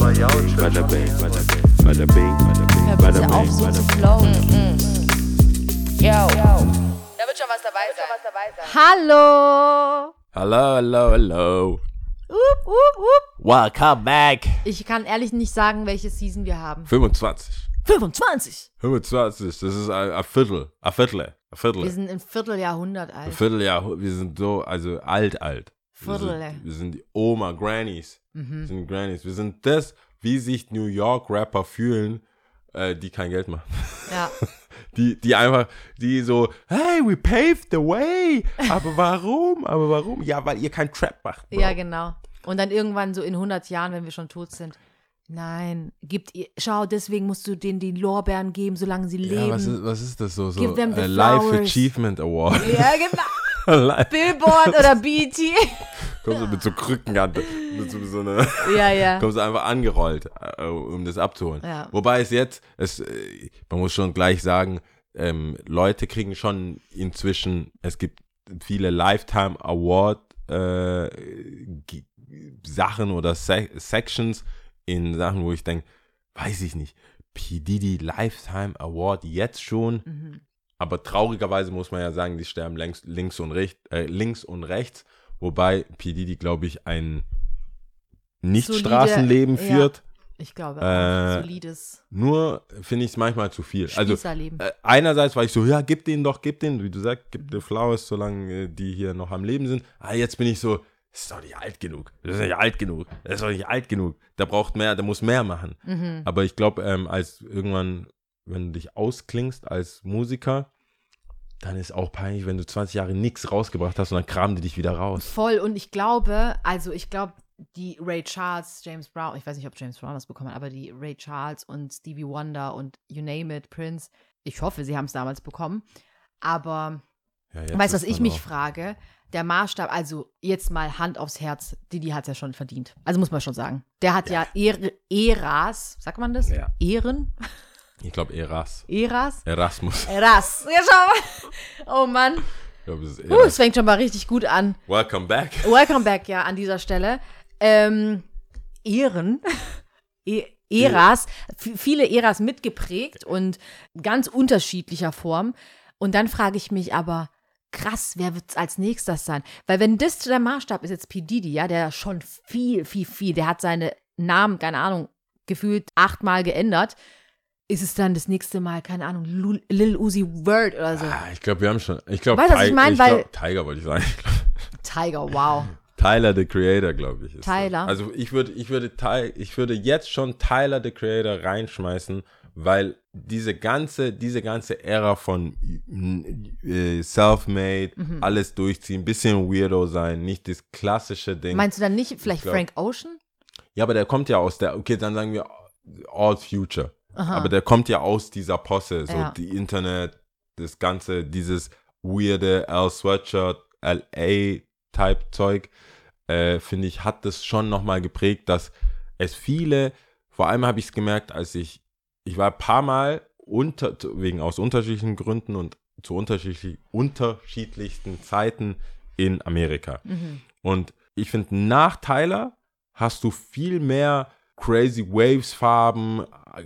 Bada bing, bada bing, bada bing, Hör bada bitte auf, bing, so bada zu bing. flowen. Yo. Da wird schon was dabei sein. Hallo! Hello, hello, hello. Up, up, up. Welcome back. Ich kann ehrlich nicht sagen, welche Season wir haben. 25. 25! 25, das ist ein, ein Viertel. Ein Viertel. Ein Viertel. Wir sind im Vierteljahrhundert Ein alt. Vierteljahr, wir sind so, also alt, alt. Wir Viertel. sind, wir sind die Oma, Grannies. Mhm. Wir sind Grannies. Wir sind das, wie sich New York Rapper fühlen, äh, die kein Geld machen. Ja. Die, die einfach, die so, hey, we paved the way. Aber warum? Aber warum? Ja, weil ihr kein Trap macht. Bro. ja, genau. Und dann irgendwann so in 100 Jahren, wenn wir schon tot sind. Nein, gibt ihr, schau, deswegen musst du denen die Lorbeeren geben, solange sie leben. Ja, was ist, was ist das so? so Give them the äh, Life. Achievement Award. Ja, genau. Billboard oder BET. Kommst du mit so Krückenkante, mit so, so einer, ja, ja. kommst du einfach angerollt, äh, um das abzuholen. Ja. Wobei es jetzt, es, äh, man muss schon gleich sagen, ähm, Leute kriegen schon inzwischen, es gibt viele Lifetime Award äh, Sachen oder Se Sections in Sachen, wo ich denke, weiß ich nicht, P. Diddy Lifetime Award jetzt schon, Mhm. aber traurigerweise muss man ja sagen, die sterben längs, links, und recht, äh, links und rechts, wobei P. Diddy, glaube ich, ein Nicht-Straßenleben ja. führt. Ich glaube, Äh, solides Nur finde ich es manchmal zu viel. Also äh, einerseits war ich so, ja, gib denen doch, gib denen, wie du sagst, gib the Flowers, solange äh, die hier noch am Leben sind. Ah, jetzt bin ich so, das ist doch nicht alt genug. Das ist nicht alt genug. Das ist doch nicht alt genug. Der braucht mehr, der muss mehr machen. Mhm. Aber ich glaube, ähm, als irgendwann, wenn du dich ausklingst als Musiker, dann ist auch peinlich, wenn du 20 Jahre nichts rausgebracht hast und dann kramen die dich wieder raus. Voll. Und ich glaube, also ich glaube, die Ray Charles, James Brown, ich weiß nicht, ob James Brown das bekommen hat, aber die Ray Charles und Stevie Wonder und you name it, Prince, ich hoffe, sie haben es damals bekommen. Aber Ja, weißt du, was ich mich auch- frage? Der Maßstab, also jetzt mal Hand aufs Herz, Didi hat es ja schon verdient. Also muss man schon sagen. Der hat ja, Ehre, Eras, sagt man das? Ja. Ehren? Ich glaube Eras. Eras? Erasmus. Eras. Ja, schau mal. Oh Mann. Ich glaube, es ist Uh, Eras. es fängt schon mal richtig gut an. Welcome back. Welcome back, ja, an dieser Stelle. Ähm, Ehren, e Eras, viele Eras mitgeprägt und ganz unterschiedlicher Form. Und dann frage ich mich aber, krass, wer wird es als nächstes sein? Weil wenn das der Maßstab ist, jetzt P. Diddy, ja, der schon viel, viel, viel, der hat seine Namen, keine Ahnung, gefühlt achtmal geändert, ist es dann das nächste Mal, keine Ahnung, Lul- Lil Uzi Word oder so. Ah, ich glaube, wir haben schon. Ich glaube, Weißt was ich mein? Weil- Tiger wollte ich sagen. Glaub, Tiger, wow. Tyler the Creator, glaube ich. Tyler. das. Also ich würde, ich würde, ich würde jetzt schon Tyler the Creator reinschmeißen, weil diese ganze, diese ganze Ära von äh, Self-Made, Mhm. alles durchziehen, bisschen Weirdo sein, nicht das klassische Ding. Meinst du dann nicht vielleicht glaub- Frank Ocean? ja, aber der kommt ja aus der, okay, dann sagen wir All Future. Aber der kommt ja aus dieser Posse, so Ja. die Internet, das ganze, dieses weirde Al Sweatshirt, LA-Type-Zeug, äh, finde ich, hat das schon nochmal geprägt, dass es viele, vor allem habe ich es gemerkt, als ich, ich war ein paar Mal unter, wegen aus unterschiedlichen Gründen und zu unterschiedlich, unterschiedlichsten Zeiten in Amerika. Und ich finde, nach Tyler hast du viel mehr crazy Waves Farben, äh,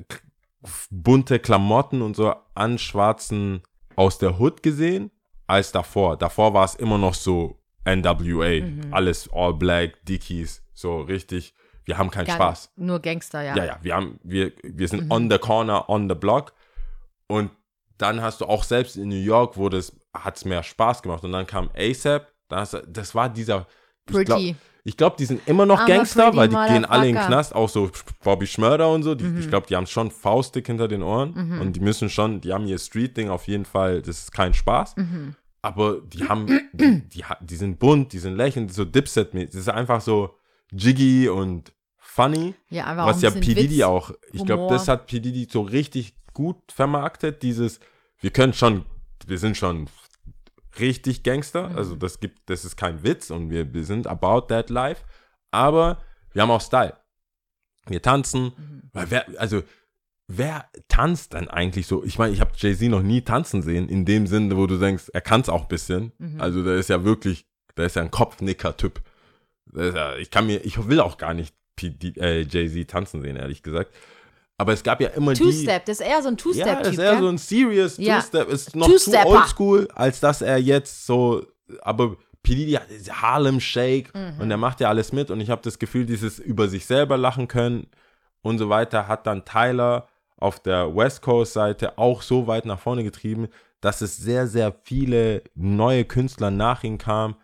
bunte Klamotten und so an Schwarzen aus der Hood gesehen, als davor. Davor war es immer noch so NWA, alles all black, Dickies, so richtig, wir haben keinen Gar- Spaß. Nur Gangster, ja. Ja, ja, wir haben, wir, wir sind on the corner, on the block. Und dann hast du auch selbst in New York, wo das hat es mehr Spaß gemacht. Und dann kam ASAP, du, das war dieser. Pretty. Ich glaub, die sind immer noch I'm Gangster, weil die gehen alle in den. Knast, auch so Bobby Schmörder und so. Die, Mhm. Ich glaube, die haben schon Faustdick hinter den Ohren. Und die müssen schon, die haben ihr Street-Ding auf jeden Fall, das ist kein Spaß. Mhm. Aber die haben, die, die, die sind bunt, die sind lächelnd, so Dipset-mäßig. Das ist einfach so jiggy und funny. Ja, einfach Was auch ja P. Diddy Witz. auch, ich glaube, das hat P. Diddy so richtig gut vermarktet, dieses, wir können schon, wir sind schon richtig Gangster, Mhm. also das gibt, das ist kein Witz und wir, wir sind about that life, aber wir haben auch Style. Wir tanzen, Mhm. weil wer, also wer tanzt denn eigentlich so? Ich meine, ich habe Jay-Z noch nie tanzen sehen, in dem Sinne, wo du denkst, er kann es auch ein bisschen. Mhm. Also der ist ja wirklich, der ist ja ein Kopfnicker-Typ. Ja- Ich kann mir, ich will auch gar nicht P- äh, Jay-Z tanzen sehen, ehrlich gesagt. Aber es gab ja immer die. Two-Step, das ist eher so ein Ja, Two-Step-Typ, das ist eher gell? so ein serious Ja. Two-Step. Ist noch zu oldschool, als dass er jetzt so. Aber P. Diddy hat Harlem Shake Mhm. und er macht ja alles mit. Und ich habe das Gefühl, dieses über sich selber lachen können und so weiter hat dann Tyler auf der West Coast-Seite auch so weit nach vorne getrieben, dass es sehr, sehr viele neue Künstler nach ihm kamen,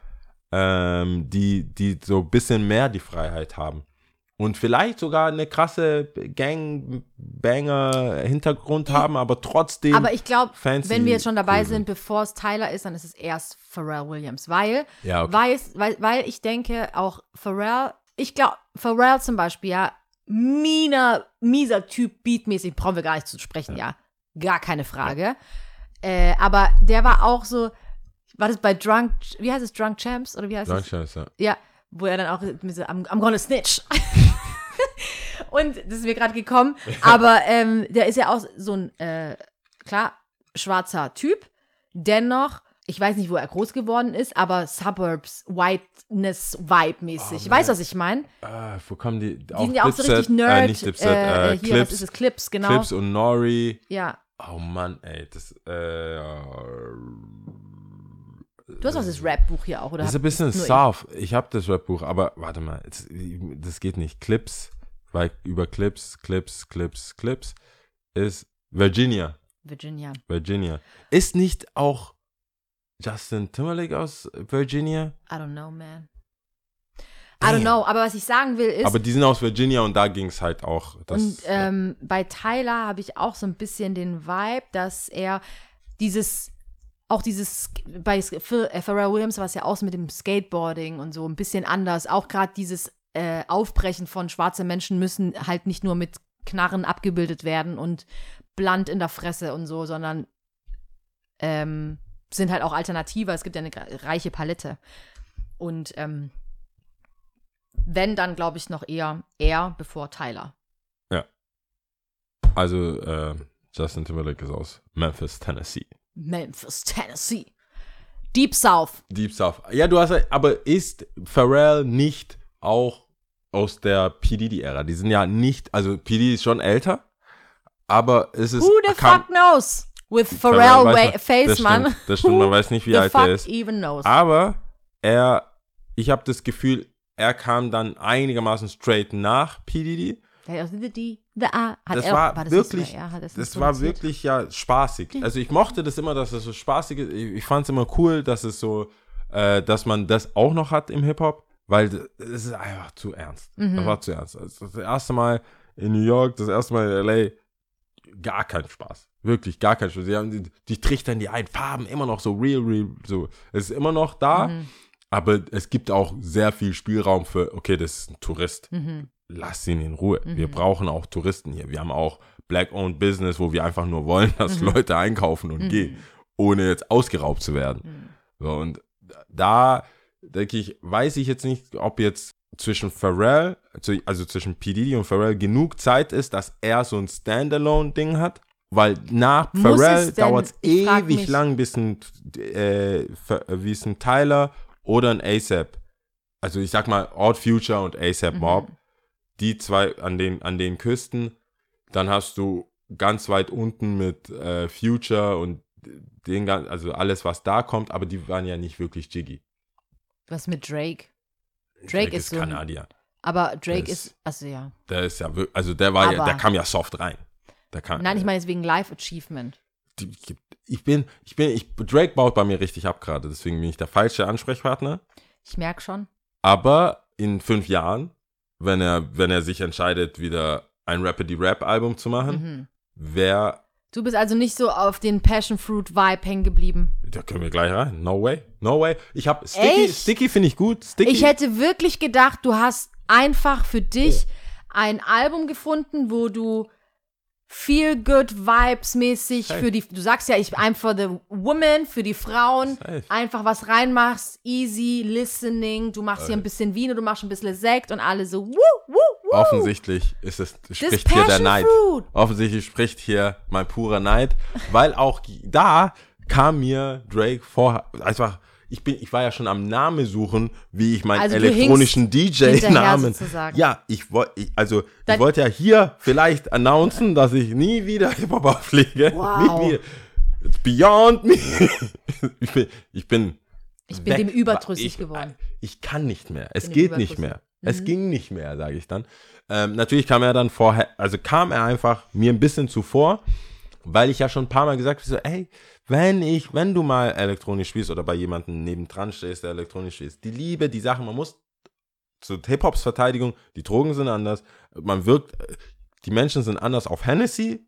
ähm, die, die so ein bisschen mehr die Freiheit haben. Und vielleicht sogar eine krasse Gang-Banger-Hintergrund haben, aber trotzdem. Aber ich glaube, wenn wir jetzt schon dabei cool sind, bevor es Tyler ist, dann ist es erst Pharrell Williams. Weil, Ja, okay. weil, weil, weil ich denke, auch Pharrell, ich glaube, Pharrell zum Beispiel, ja, mieser, mieser Typ, beatmäßig, brauchen wir gar nicht zu sprechen, ja. Gar keine Frage. Äh, aber der war auch so, war das bei Drunk, wie heißt es, Drunk Champs? Oder wie heißt es? Dankeschön, ja. Ja, wo er dann auch mit so, I'm, I'm gonna snitch. Und das ist mir gerade gekommen. Aber ähm, der ist ja auch so ein, äh, klar, schwarzer Typ. Dennoch, ich weiß nicht, wo er groß geworden ist, aber Suburbs, Whiteness-Vibe-mäßig. Oh, weißt du, was ich meine? Ah, wo kommen die? Die sind ja auch so richtig Nerd. Äh, nicht Dipset, äh, äh, hier, Clips, was ist es? Clips, genau. Clips und Nori. Ja. Oh Mann, ey, das, äh, Du hast auch das Rap-Buch hier auch, oder? Das ist ein bisschen nur ich? Ich habe das Rap-Buch, aber warte mal, jetzt, das geht nicht. Clips, weil über Clips, Clips, Clips, Clips ist Virginia. Virginia. Virginia. Ist nicht auch Justin Timberlake aus Virginia? I don't know, man. I don't know, aber was ich sagen will ist, Aber die sind aus Virginia und da ging es halt auch. Das, Und ähm, bei Tyler habe ich auch so ein bisschen den Vibe, dass er dieses, auch dieses, bei äh, Pharrell Williams war es ja auch mit dem Skateboarding und so ein bisschen anders. Auch gerade dieses äh, Aufbrechen von schwarze Menschen müssen halt nicht nur mit Knarren abgebildet werden und blunt in der Fresse und so, sondern ähm, sind halt auch alternativer. Es gibt ja eine reiche Palette. Und ähm, wenn, dann glaube ich noch eher er bevor Tyler. also äh, Justin Timberlake ist aus Memphis, Tennessee. Memphis, Tennessee. Deep South. Deep South. Ja, du hast, aber ist Pharrell nicht auch aus der P. Diddy-Ära? Die sind ja nicht, also P. Diddy ist schon älter, aber es ist. Who the kam- fuck knows? With Pharrell, man- Face, das. Stimmt, das stimmt, man weiß nicht, wie the alt fuck er ist. even knows? Aber er, ich habe das Gefühl, er kam dann einigermaßen straight nach P. Diddy. Der hat The D, The A. Hat Das er, war das wirklich, so, er hat das, das war wirklich ja spaßig. Also ich mochte das immer, dass es so spaßig ist. Ich, ich fand es immer cool, dass es so, äh, dass man das auch noch hat im Hip-Hop, weil es ist einfach zu ernst. Mhm. Das war zu ernst. Also das erste Mal in New York, das erste Mal in L.A., gar kein Spaß. Wirklich gar kein Spaß. Die, haben, die, die trichtern die ein, Farben immer noch so real, real, so. Es ist immer noch da, Mhm. aber es gibt auch sehr viel Spielraum für, okay, das ist ein Tourist Mhm. Lass ihn in Ruhe. Wir brauchen auch Touristen hier. Wir haben auch Black-owned Business, wo wir einfach nur wollen, dass Leute einkaufen und gehen, ohne jetzt ausgeraubt zu werden. So, und da denke ich, weiß ich jetzt nicht, ob jetzt zwischen Pharrell, also zwischen P. Diddy und Pharrell genug Zeit ist, dass er so ein Standalone-Ding hat. Weil nach Muss Pharrell dauert es ewig lang, bis ein, äh, wie es ein Tyler oder ein ASAP, also ich sag mal Odd Future und ASAP Mob, die zwei an den, an den Küsten. Dann hast du ganz weit unten mit äh, Future und den, also alles, was da kommt, aber die waren ja nicht wirklich jiggy. Was mit Drake? Drake, ist so. ein- Kanadier. Aber Drake Der ist- ist, also ja. Der ist ja, also der war ja, Aber- der kam ja soft rein. Kam, Nein, ich meine jetzt wegen Life Achievement. die- ich bin, ich bin, ich, Drake baut bei mir richtig ab gerade, deswegen bin ich der falsche Ansprechpartner. Ich merke schon. Aber in fünf Jahren, wenn er, wenn er sich entscheidet, wieder ein Rapidly Rap Album zu machen, Mhm. wer, Du bist also nicht so auf den Passion Fruit Vibe hängen geblieben. da können wir gleich rein. No way, no way. Ich habe Sticky, Echt? Sticky finde ich gut. Sticky. Ich hätte wirklich gedacht, du hast einfach für dich ein Album gefunden, wo du feel good vibes mäßig Safe. für die du sagst ja, ich I'm for the woman, für die Frauen, Safe. einfach was reinmachst, easy listening, du machst hier ein bisschen Vino, du machst ein bisschen Sekt und alle so wuh, wuh, wuh. Offensichtlich ist es, spricht hier der Neid. Fruit. Offensichtlich spricht hier mein purer Neid, weil auch da kam mir Drake vor, einfach, ich bin, ich war ja schon am Namen suchen, wie ich meinen Also elektronischen DJ-Namen. Ja, ich wollte, also Dann- ich wollte ja hier vielleicht announcen, dass ich nie wieder Hip-Hop auflege. Wow. Nie. It's beyond me. ich bin, ich bin, Ich bin weg. dem überdrüssig ich, geworden. Ich kann nicht mehr. Es geht nicht mehr. Es ging nicht mehr, sage ich dann. Ähm, natürlich kam er dann vorher, also kam er einfach mir ein bisschen zuvor, weil ich ja schon ein paar Mal gesagt habe, so, ey, wenn ich, wenn du mal elektronisch spielst oder bei jemandem nebendran stehst, der elektronisch spielt, die Liebe, die Sachen, man muss zu Hip-Hops Verteidigung, die Drogen sind anders, man wirkt, die Menschen sind anders auf Hennessy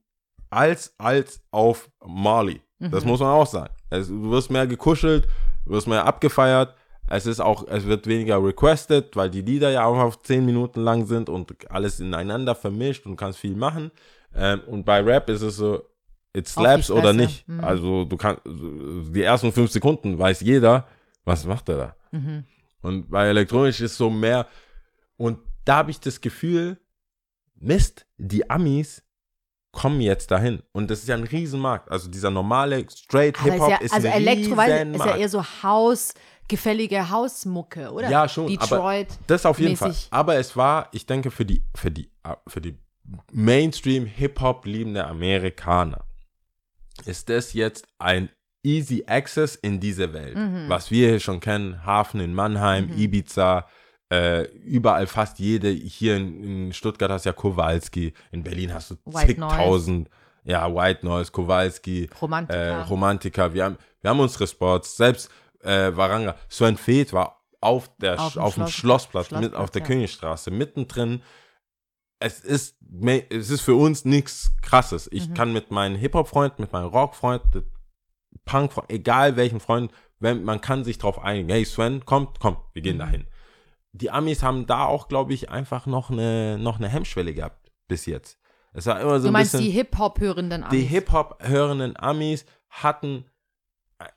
als, als auf Marley. Das muss man auch sagen. Es, du wirst mehr gekuschelt, du wirst mehr abgefeiert. Es ist auch, es wird weniger requested, weil die Lieder ja auch auf 10 Minuten lang sind und alles ineinander vermischt und kannst viel machen. Ähm, und bei Rap ist es so, it slaps oder nicht. Mhm. Also du kannst, die ersten fünf Sekunden weiß jeder, was macht er da. Mhm. Und bei elektronisch ist so mehr. Und da habe ich das Gefühl, Mist, die Amis kommen jetzt dahin. Und das ist ja ein Riesenmarkt. Also dieser normale Straight Aber Hip-Hop ist ja, ist, also ein Elektro ich, ist ja Riesenmarkt. eher so Haus, gefällige Hausmucke, oder? Ja, schon, Detroit. Das auf jeden mäßig. Fall. Aber es war, ich denke, für die, für die, für die Mainstream Hip-Hop liebende Amerikaner ist das jetzt ein Easy Access in diese Welt. Mhm. Was wir hier schon kennen, Hafen in Mannheim, Ibiza, äh, überall fast jede, hier in, in Stuttgart hast du ja Kowalski, in Berlin hast du White zigtausend, ja, White Noise, Kowalski, Romantiker. äh, Romantiker, wir haben, wir haben unsere Spots, selbst äh, Waranga, Sven Feth war auf, der, Auf auf, dem dem Schloss- Schlossplatz, mit, Schlossplatz, auf der ja. Königstraße, mittendrin. Es ist, es ist für uns nichts Krasses. Ich Mhm. kann mit meinen Hip-Hop-Freunden, mit meinen Rock-Freunden, punk egal welchen Freunden, wenn, man kann sich darauf einigen. Hey Sven, kommt, komm, wir Mhm. gehen dahin. Die Amis haben da auch, glaube ich, einfach noch eine, noch eine Hemmschwelle gehabt bis jetzt. Es war immer so du ein meinst bisschen die Hip-Hop-hörenden die Amis. Hip-Hop-hörenden Amis hatten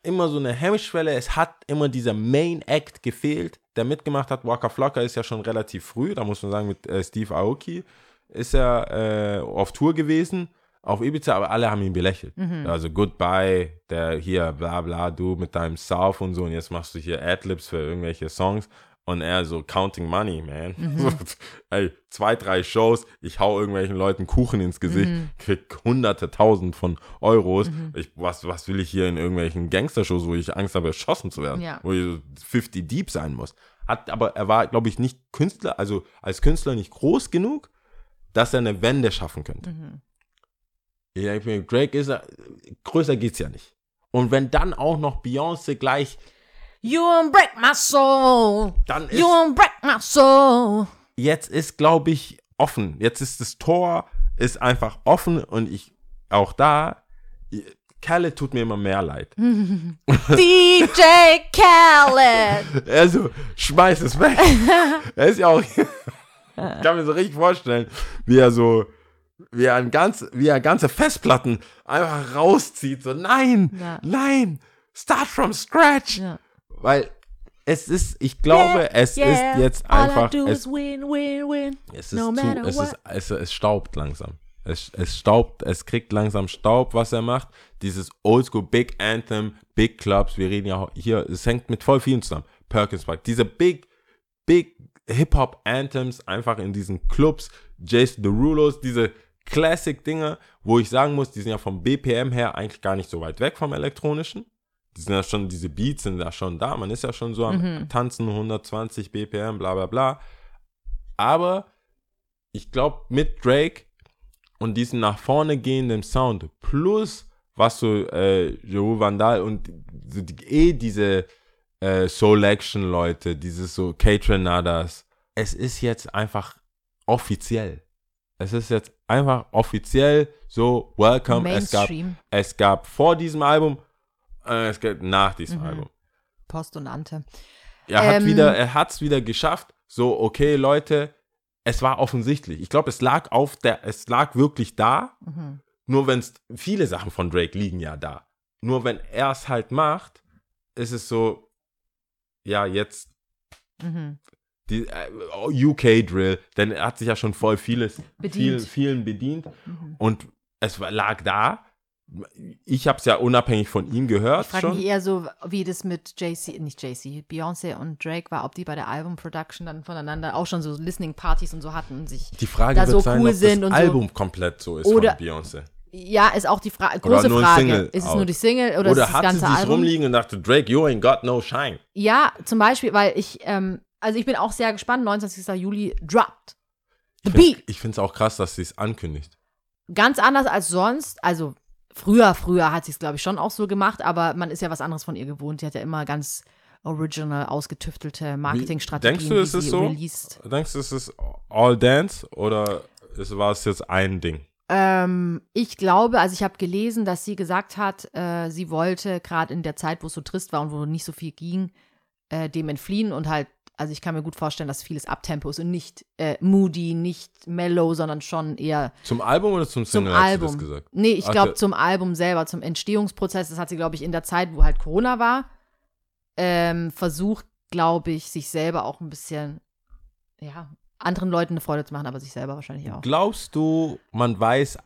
immer so eine Hemmschwelle. Es hat immer dieser Main-Act gefehlt, der mitgemacht hat. Waka Flocka ist ja schon relativ früh, da muss man sagen, mit äh, Steve Aoki ist er äh, auf Tour gewesen, auf Ibiza, aber alle haben ihn belächelt. Also Goodbye, der hier, bla bla, du mit deinem South und so und jetzt machst du hier Adlibs für irgendwelche Songs. Und er so, counting money, man. So, ey, zwei, drei Shows, ich hau irgendwelchen Leuten Kuchen ins Gesicht, krieg hunderte, tausend von Euros. Ich, was, was will ich hier in irgendwelchen Gangstershows, wo ich Angst habe, erschossen zu werden? Ja. Wo ich so 50 deep sein muss. Hat, aber er war, glaube ich, nicht Künstler, also als Künstler nicht groß genug, dass er eine Wende schaffen könnte. Ich denke mir, Drake ist, er- größer geht's ja nicht. Und wenn dann auch noch Beyoncé gleich, You won't break my soul. dann ist You won't break my soul. jetzt ist, glaube ich, offen. Jetzt ist das Tor ist einfach offen und ich auch da. Kalle tut mir immer mehr leid. DJ Khaled. Also, schmeiß es weg. er ist ja auch. ich kann mir so richtig vorstellen, wie er so, wie er, ein ganz, wie er ganze Festplatten einfach rauszieht. So, nein, Ja. nein, start from scratch. Ja. Weil es ist, ich glaube, es ist jetzt einfach. Es, is win, win, win. Es ist No zu, es, ist, es, es staubt langsam. Es, es staubt, es kriegt langsam Staub, was er macht. Dieses Oldschool Big Anthem, Big Clubs, wir reden ja hier, es hängt mit voll vielen zusammen. Perkins Park, diese Big, Big Hip-Hop Anthems einfach in diesen Clubs, Jason Derulos, diese Classic-Dinger, wo ich sagen muss, die sind ja vom BPM her eigentlich gar nicht so weit weg vom elektronischen. Die sind ja schon, diese Beats sind ja schon da, man ist ja schon so am Tanzen, 120 BPM, bla bla bla. Aber ich glaube, mit Drake und diesem nach vorne gehenden Sound plus was so äh, Joe Vandal und so die, eh diese äh, Soul Action Leute, dieses so K-Trenadas, es ist jetzt einfach offiziell. Es ist jetzt einfach offiziell so welcome. Es gab, es gab vor diesem Album, äh, es gab nach diesem Album. Post und Ante. Er hat Ähm, wieder, er hat es wieder geschafft. So, okay, Leute, es war offensichtlich. Ich glaube, es lag auf der, es lag wirklich da. Mhm. Nur wenn es, viele Sachen von Drake liegen ja da. Nur wenn er es halt macht, ist es so, ja, jetzt Mhm. die äh, UK Drill, denn er hat sich ja schon voll vieles, Bedient. Vielen, vielen bedient. Und es war, lag da. Ich habe es ja unabhängig von ihm gehört Ich frage mich eher so, wie das mit JC, nicht JC, Beyoncé und Drake war, ob die bei der Album-Production dann voneinander auch schon so Listening-Partys und so hatten und sich. Die Frage da wird so sein, cool ob sind das und so. Album komplett so ist Oder- von Beyoncé. Ja, ist auch die Frage, große Frage. Ist es out. nur die Single oder, Oder ist es das hat sie ganze sich Album? rumliegen und dachte, Drake, you ain't got no shine. Ja, zum Beispiel, weil ich, ähm, also ich bin auch sehr gespannt, 29. Juli droppt. The Beat. Ich finde es auch krass, dass sie es ankündigt. Ganz anders als sonst. Also früher, früher hat sie es, glaube ich, schon auch so gemacht, aber man ist ja was anderes von ihr gewohnt. Sie hat ja immer ganz original, ausgetüftelte Marketingstrategien, Denkst du, es die ist sie so? released. Denkst du, es ist all dance oder ist, war es jetzt ein Ding? Ähm, ich glaube, also ich habe gelesen, dass sie gesagt hat, äh, sie wollte gerade in der Zeit, wo es so trist war und wo nicht so viel ging, äh, dem entfliehen und halt, also ich kann mir gut vorstellen, dass vieles Abtempo ist und nicht äh, moody, nicht mellow, sondern schon eher Zum Album oder zum zum Single sie Album. das gesagt? Nee, ich glaube zum Album selber, zum Entstehungsprozess. Das hat sie, glaube ich, in der Zeit, wo halt Corona war, ähm, versucht, glaube ich, sich selber auch ein bisschen, ja, anderen Leuten eine Freude zu machen, aber sich selber wahrscheinlich auch. Glaubst du, man weiß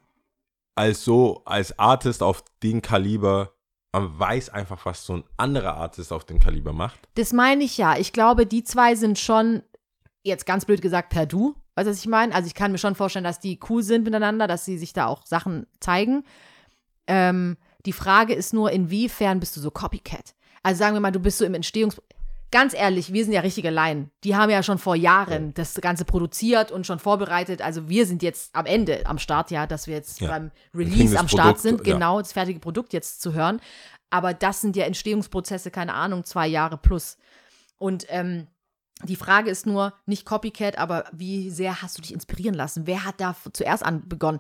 als so, als Artist auf den Kaliber, man weiß einfach, was so ein anderer Artist auf den Kaliber macht? Das meine ich ja. Ich glaube, die zwei sind schon, jetzt ganz blöd gesagt, per Du. Weißt du, was ich meine? Also ich kann mir schon vorstellen, dass die cool sind miteinander, dass sie sich da auch Sachen zeigen. Ähm, die Frage ist nur, inwiefern bist du so Copycat? Also sagen wir mal, du bist so im Entstehungs... Ganz ehrlich, wir sind ja richtige Laien. Die haben ja schon vor Jahren das Ganze produziert und schon vorbereitet. Also wir sind jetzt am Ende am Start, ja, dass wir jetzt Ja. beim Release am Start Produkt, sind, ja. genau das fertige Produkt jetzt zu hören. Aber das sind ja Entstehungsprozesse, keine Ahnung, zwei Jahre plus. Und ähm, die Frage ist nur, nicht Copycat, aber wie sehr hast du dich inspirieren lassen? Wer hat da zuerst an begonnen?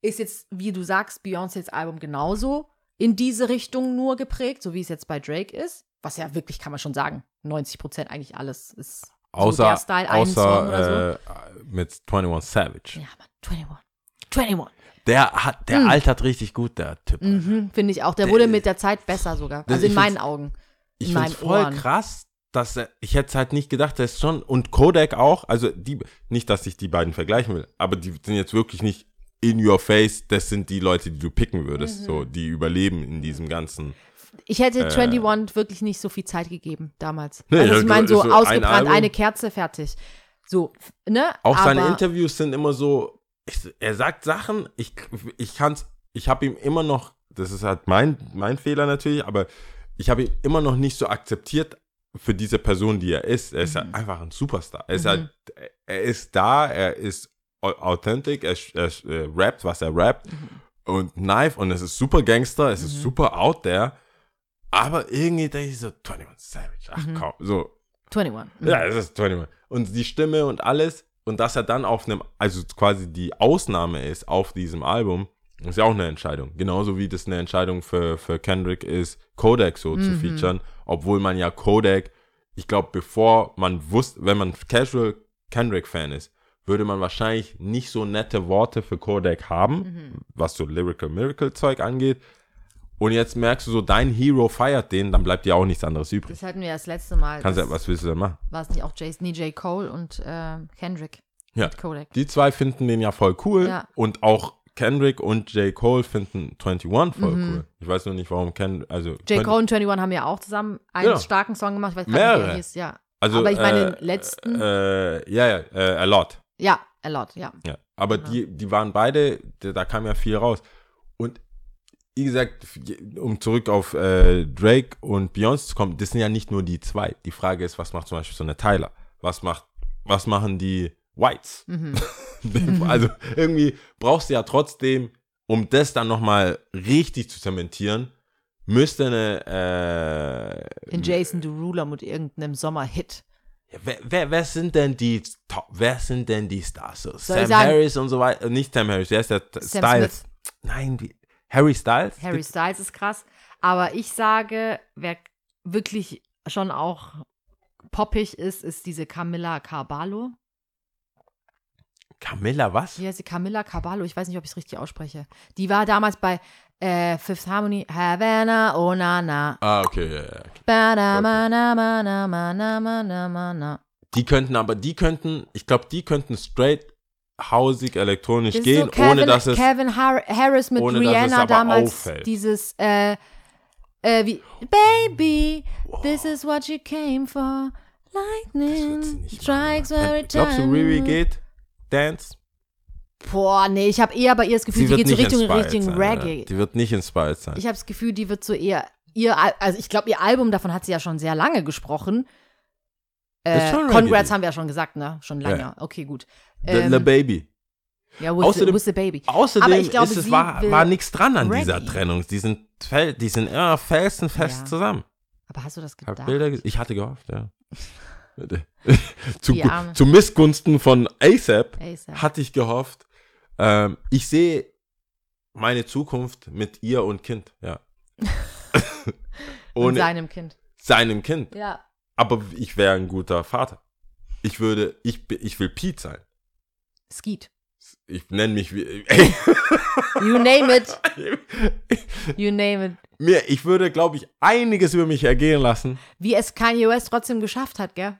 Ist jetzt, wie du sagst, Beyoncés Album genauso in diese Richtung nur geprägt, so wie es jetzt bei Drake ist? Was ja wirklich, kann man schon sagen, 90 Prozent eigentlich alles ist so Außer, der Style, außer oder äh, mit 21 Savage. so. Ja, Mann, 21. 21. Der hat, der Mm. altert richtig gut, der Typ. Mhm, Finde ich auch. Der Der wurde mit der Zeit besser sogar. Also in meinen Augen. Ich in finde voll Ohren. krass, dass er, ich hätte es halt nicht gedacht, der ist schon, und Kodak auch, also die, nicht, dass ich die beiden vergleichen will, aber die sind jetzt wirklich nicht in your face, das sind die Leute, die du picken würdest, Mhm. so, die überleben in diesem ganzen. Ich hätte 21 wirklich nicht so viel Zeit gegeben damals. Nee, also ich meine, so so ein ausgebrannt, Album. eine Kerze, fertig. So, ne? Auch seine Aber- Interviews sind immer so, ich, er sagt Sachen, ich, ich kann's, ich habe ihm immer noch, das ist halt mein, mein Fehler natürlich, aber ich habe ihn immer noch nicht so akzeptiert für diese Person, die er ist. Er ist Mhm. halt einfach ein Superstar. Er ist halt, er ist da, er ist au- authentic, er, er äh, rappt, was er rappt Mhm. und Knife und es ist super Gangster, es ist super out there, aber irgendwie denke ich so, 21 Savage, ach Mhm. komm, so, 21. Mhm. ja, es ist 21. Und die Stimme und alles. Und dass er dann auf einem, also quasi die Ausnahme ist auf diesem Album, ist ja auch eine Entscheidung. Genauso wie das eine Entscheidung für, für Kendrick ist, Kodak so zu featuren. Obwohl man ja Kodak, ich glaube, bevor man wusste, wenn man Casual Kendrick-Fan ist, würde man wahrscheinlich nicht so nette Worte für Kodak haben, was so Lyrical Miracle-Zeug angeht. Und jetzt merkst du so, dein Hero feiert den, dann bleibt dir auch nichts anderes übrig. Das hatten wir das letzte Mal. Kannst Das ja, was willst du denn machen? War es nicht auch Jason, nee, J. Cole und äh, Kendrick Ja. Kodak? Die zwei finden den ja voll cool Ja. und auch Kendrick und J. Cole finden 21 voll cool. Ich weiß nur nicht, warum Kendrick, also J. Cole und 21 haben ja auch zusammen einen Ja. starken Song gemacht. Ich weiß gar nicht, wie Mehrere. hieß, ja. also, aber ich meine äh, den letzten- Äh, ja, ja, äh, a lot. Ja, a lot, ja. Ja. Aber Genau. die, die waren beide, da kam ja viel raus. Und wie gesagt, um zurück auf äh, Drake und Beyoncé zu kommen, das sind ja nicht nur die zwei. Die Frage ist, was macht zum Beispiel so eine Tyler? Was macht, was machen die Whites? Mhm. also irgendwie brauchst du ja trotzdem, um das dann nochmal richtig zu zementieren, müsste eine äh, In Jason Derulo mit irgendeinem Sommerhit. ja, wer, wer, wer sind denn die Top, wer sind denn die Stars? So, Sam? Harris und so weiter. Nicht Sam Harris, wer ist der Sam Styles? Smith. Nein, die, Harry Styles? Harry Styles ist krass. Aber ich sage, wer wirklich schon auch poppig ist, ist diese Camilla Carballo. Camilla, was? Wie heißt sie? Camilla Carballo. Ich weiß nicht, ob ich es richtig ausspreche. Die war damals bei äh, Fifth Harmony. Havana, oh na na. Ah, okay, ja, ja. Na. Die könnten aber, die könnten, ich glaube, die könnten straight hausig elektronisch Das gehen, so Kevin, ohne dass es Kevin Har Harris mit Rihanna aber damals auffällt. dieses äh, äh, wie Baby, this is what you came for. Lightning strikes every Glaubst du, time. Riri geht? Dance? Boah, nee, ich habe eher bei ihr das Gefühl, die, geht so Richtung, Richtung sein, Reggae. Ja. Die wird nicht inspired sein. Ich habe das Gefühl, die wird so eher ihr, Al- also ich glaube, ihr Album, davon hat sie ja schon sehr lange gesprochen. Äh, Congrats haben wir ja schon gesagt, ne? Schon lange. Ja. Okay, gut. The, Ähm, the Baby. ja, with, außerdem- the, with the Baby. Außerdem glaube, ist es, war, war nichts dran an dieser Reggae. Trennung. Die sind, fel- die sind immer felsenfest Ja. zusammen. Aber hast du das Ich hab gedacht? Bilder. Ich hatte gehofft, ja. zu, zu Missgunsten von ASAP ASAP. hatte ich gehofft. Ähm, ich sehe meine Zukunft mit ihr und Kind, ja. Und seinem Kind. seinem Kind. Ja. Aber ich wäre ein guter Vater. Ich würde, ich, ich will Pete sein. Skeet. Ich nenne mich wie. Ey, You name it. You name it. mir, ich würde, glaube ich, einiges über mich ergehen lassen. Wie es Kanye West trotzdem geschafft hat, gell?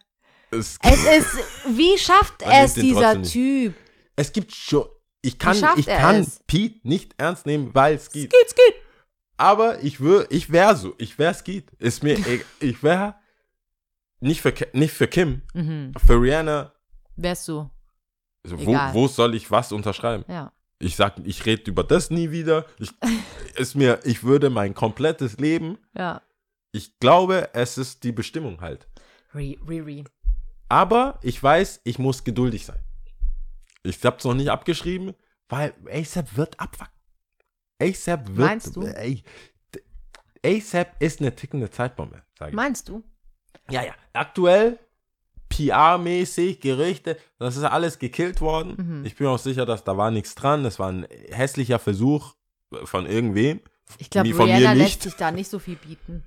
Es, Es ist, wie schafft es dieser. Typ? es gibt schon. Ich kann, ich kann es? Pete nicht ernst nehmen, weil es geht. Skeet, Skeet. Aber ich würde, ich wäre so. Ich wäre Skeet. Ist mir, egal. ich wäre nicht für, nicht für Kim, Mhm. für Rihanna. Wärst du. Also wo, wo soll ich was unterschreiben? Ja. Ich sag, ich rede über das nie wieder. Ich, ist mir, ich würde mein komplettes Leben. Ja. Ich glaube, es ist die Bestimmung halt. Re, re, re. Aber ich weiß, ich muss geduldig sein. Ich hab's noch nicht abgeschrieben, weil ASAP wird abwacken. ASAP wird. Meinst du? Ey, ASAP ist eine tickende Zeitbombe, sage ich. Meinst du? Ja, ja. Aktuell, PR-mäßig, Gerüchte, das ist alles gekillt worden. Mhm. Ich bin auch sicher, dass da war nichts dran. Das war ein hässlicher Versuch von irgendwem. Ich glaube, Rihanna lässt sich da nicht so viel bieten.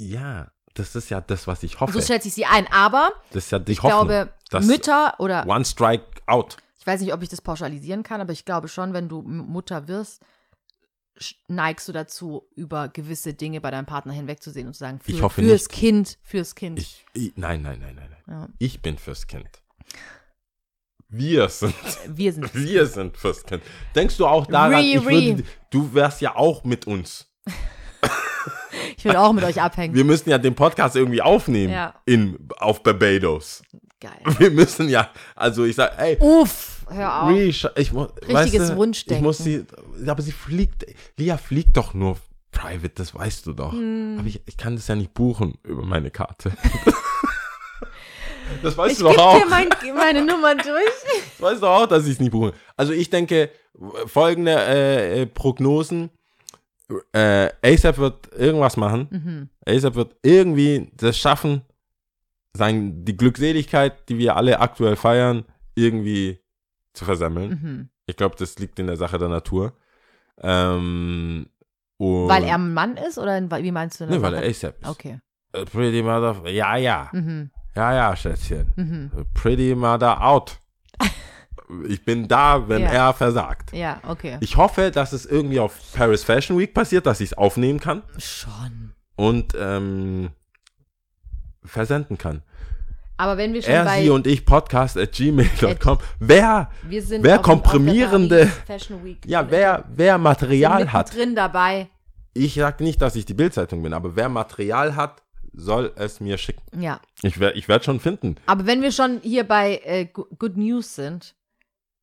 Ja, das ist ja das, was ich hoffe. So stellt sich sie ein. Aber das ist ja die ich Hoffnung. glaube, dass Mütter oder One Strike Out. ich weiß nicht, ob ich das pauschalisieren kann, aber ich glaube schon, wenn du Mutter wirst, neigst du dazu, über gewisse Dinge bei deinem Partner hinwegzusehen und zu sagen, für, Ich hoffe fürs nicht. Kind, fürs Kind. Ich, ich, nein, nein, nein, nein, nein. ja. Ich bin fürs Kind. Wir sind, Wir sind wir sind fürs Kind. Denkst du auch daran, Re, ich re. würde, du wärst ja auch mit uns. Ich will auch mit euch abhängen. Wir müssen ja den Podcast irgendwie aufnehmen Ja. in, auf Barbados. Geil. Wir müssen ja, also ich sag, ey, Uff, hör auf. Re, sch- ich, mu- Richtiges weißt Wunschdenken. Ich muss sie, aber sie fliegt, Lia fliegt doch nur private, das weißt du doch. Hm. Aber ich, ich kann das ja nicht buchen über meine Karte. das weißt Ich du gebe doch auch. dir mein, meine Nummer durch. Das weißt du auch, dass ich es nicht buche. Also ich denke, folgende äh, äh, Prognosen. Äh, ASAP wird irgendwas machen. Mhm. ASAP wird irgendwie das schaffen, sein, die Glückseligkeit, die wir alle aktuell feiern, irgendwie zu versammeln. Mhm. Ich glaube, das liegt in der Sache der Natur. Ähm, Weil er ein Mann ist oder wie meinst du das? Ne, weil er ASAP ist. Okay. Äh, Pretty Mother. Ja, ja. Mhm. Ja, ja, Schätzchen. Mhm. Pretty Mother out. ich bin da, wenn Ja. er versagt. Ja, okay. Ich hoffe, dass es irgendwie auf Paris Fashion Week passiert, dass ich es aufnehmen kann Schon. und ähm, versenden kann. Aber wenn wir schon Er, bei sie und ich, podcast at gmail.com. Wer, wer komprimierende- Fashion Week ja, wer, wer Material hat, drin dabei. ich sage nicht, dass ich die Bildzeitung bin, aber wer Material hat, soll es mir schicken. Ja. Ich werde ich werd schon finden. Aber wenn wir schon hier bei äh, Go- Good News sind,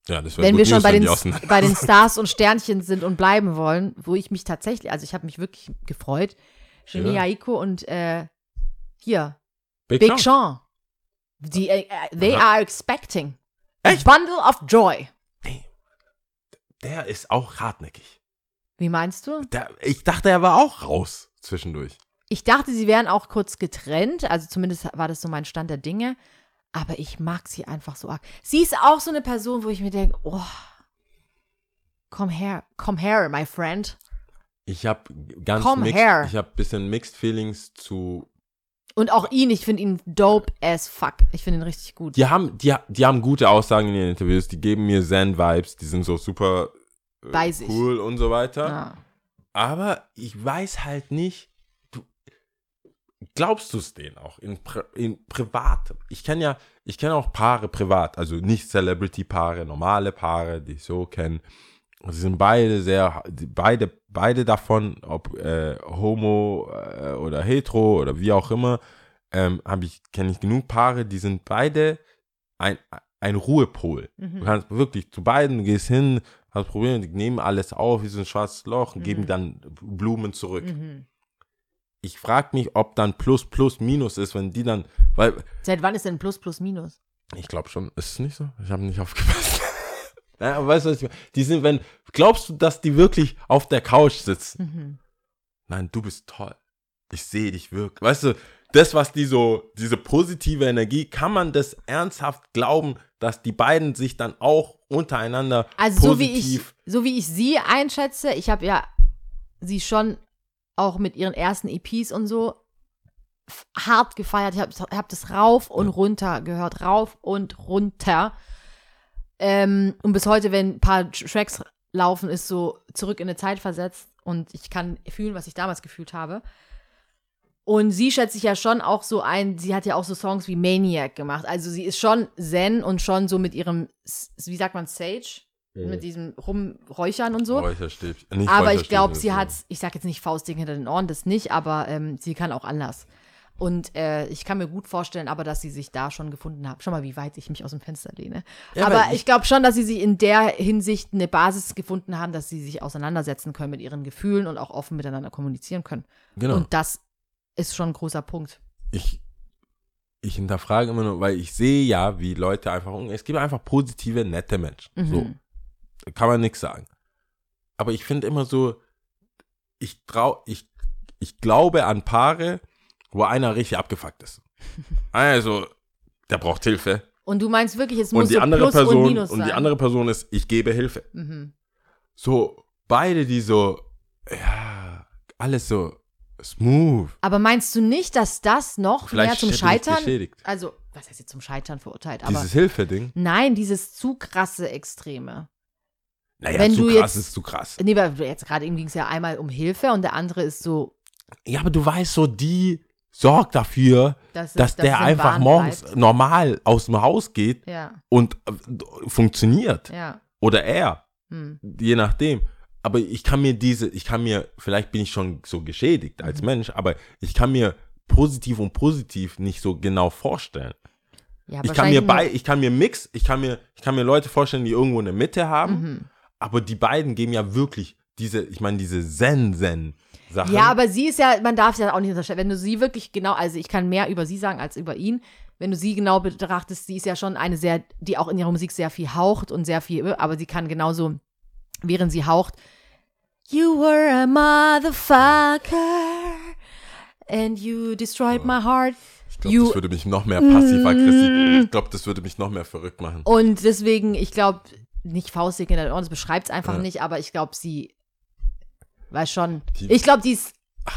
Ja, das wenn wir schon News, bei wenn den, bei den Stars und Sternchen sind und bleiben wollen, wo ich mich tatsächlich, also ich habe mich wirklich gefreut, Genie Ja. Aiko und äh, hier, Big, Big Sean. Sean. Die, äh, they Aha. are expecting a Echt? bundle of joy. Der ist auch hartnäckig. Wie meinst du? Der, ich dachte, er war auch raus zwischendurch. Ich dachte, sie wären auch kurz getrennt, also zumindest war das so mein Stand der Dinge. Aber ich mag sie einfach so arg. Sie ist auch so eine Person, wo ich mir denke, oh, komm her, komm her, my friend. Ich habe ganz Come mixed, ich habe bisschen mixed feelings zu. Und auch ihn, ich finde ihn dope as fuck. Ich finde ihn richtig gut. Die haben, die, die haben gute Aussagen in den Interviews. Die geben mir Zen Vibes. Die sind so super äh, cool und so weiter. Ja. Aber ich weiß halt nicht. Du, glaubst du es denen auch in, in privat? Ich kenne ja, ich kenne auch Paare privat, also nicht Celebrity-Paare, normale Paare, die ich so kenne. Sie sind beide sehr, beide, beide davon, ob äh, homo äh, oder hetero oder wie auch immer, ähm, habe ich, kenne ich genug Paare, die sind beide ein, ein Ruhepol. Mhm. Du kannst wirklich zu beiden, du gehst hin, hast Probleme, die nehmen alles auf, wie so ein schwarzes Loch und geben Mhm. dann Blumen zurück. Mhm. Ich frage mich, ob dann Plus, Plus, Minus ist, wenn die dann, weil Seit wann ist denn Plus, Plus, Minus? ich glaube schon, ist es nicht so? Ich habe nicht aufgepasst. Naja, aber weißt du, was ich meine? Die sind, wenn, glaubst du, dass die wirklich auf der Couch sitzen? Mhm. Nein, du bist toll. Ich sehe dich wirklich. Weißt du, das, was die so, diese positive Energie, kann man das ernsthaft glauben, dass die beiden sich dann auch untereinander Also so wie, ich, positiv. so wie ich sie einschätze, ich habe ja sie schon auch mit ihren ersten EPs und so hart gefeiert. Ich habe hab das rauf und runter gehört, rauf und runter. Ähm, und bis heute, wenn ein paar Tracks laufen, ist so zurück in eine Zeit versetzt und ich kann fühlen, was ich damals gefühlt habe. Und sie schätze ich ja schon auch so ein, sie hat ja auch so Songs wie Maniac gemacht. Also sie ist schon Zen und schon so mit ihrem, wie sagt man, Sage? Mit diesem Rumräuchern und so. Räucherstäbchen. Nicht aber ich glaube, sie hat, ich sag jetzt nicht Faustding hinter den Ohren, das nicht, aber ähm, sie kann auch anders. Und äh, ich kann mir gut vorstellen, aber dass sie sich da schon gefunden hat. Schau mal, wie weit ich mich aus dem Fenster lehne. Ja, aber ich, ich- glaube schon, dass sie sich in der Hinsicht eine Basis gefunden haben, dass sie sich auseinandersetzen können mit ihren Gefühlen und auch offen miteinander kommunizieren können. Genau. Und das ist schon ein großer Punkt. ich, ich hinterfrage immer nur, weil ich sehe ja, wie Leute einfach, es gibt einfach positive, nette Menschen. Mhm. So, kann man nichts sagen. Aber ich finde immer so, ich trau, ich, ich glaube an Paare, wo einer richtig abgefuckt ist. Also, der braucht Hilfe. Und du meinst wirklich, es muss Und die so andere Plus Person, und und, Minus sein. die andere Person ist, ich gebe Hilfe. Mhm. So, beide, die so, ja, alles so smooth. Aber meinst du nicht, dass das noch mehr Vielleicht zum bin ich Scheitern, also was heißt jetzt zum Scheitern verurteilt, aber Dieses Hilfe-Ding. nein, dieses zu krasse Extreme. Naja, Wenn zu du krass jetzt- ist zu krass. Nee, weil jetzt gerade eben ging es ja einmal um Hilfe und der andere ist so, Ja, aber du weißt so, die sorgt dafür, dass, es- dass der es in einfach Bahn morgens bleibt. normal aus dem Haus geht Ja, und äh, funktioniert. ja. Oder er, Hm. je nachdem. Aber ich kann mir diese, ich kann mir, vielleicht bin ich schon so geschädigt als Mhm. Mensch, aber ich kann mir positiv und positiv nicht so genau vorstellen. ja Ich kann mir bei, ich kann mir Mix, ich kann mir, ich kann mir Leute vorstellen, die irgendwo eine Mitte haben, Mhm. aber die beiden geben ja wirklich diese, ich meine, diese Zen-Zen-Sachen. Ja, aber sie ist ja, man darf sie ja auch nicht unterstellen. Wenn du sie wirklich genau, also ich kann mehr über sie sagen als über ihn. Wenn du sie genau betrachtest, sie ist ja schon eine sehr, die auch in ihrer Musik sehr viel haucht und sehr viel, aber sie kann genauso, während sie haucht, You were a motherfucker and you destroyed my heart. ich glaube, das würde mich noch mehr passiv-aggressiv, ich glaube, das würde mich noch mehr verrückt machen. Und deswegen, ich glaube, nicht faustig in der Ohren, das beschreibt es einfach Ja. nicht, aber ich glaube, sie weiß schon. Die- ich glaube, die ist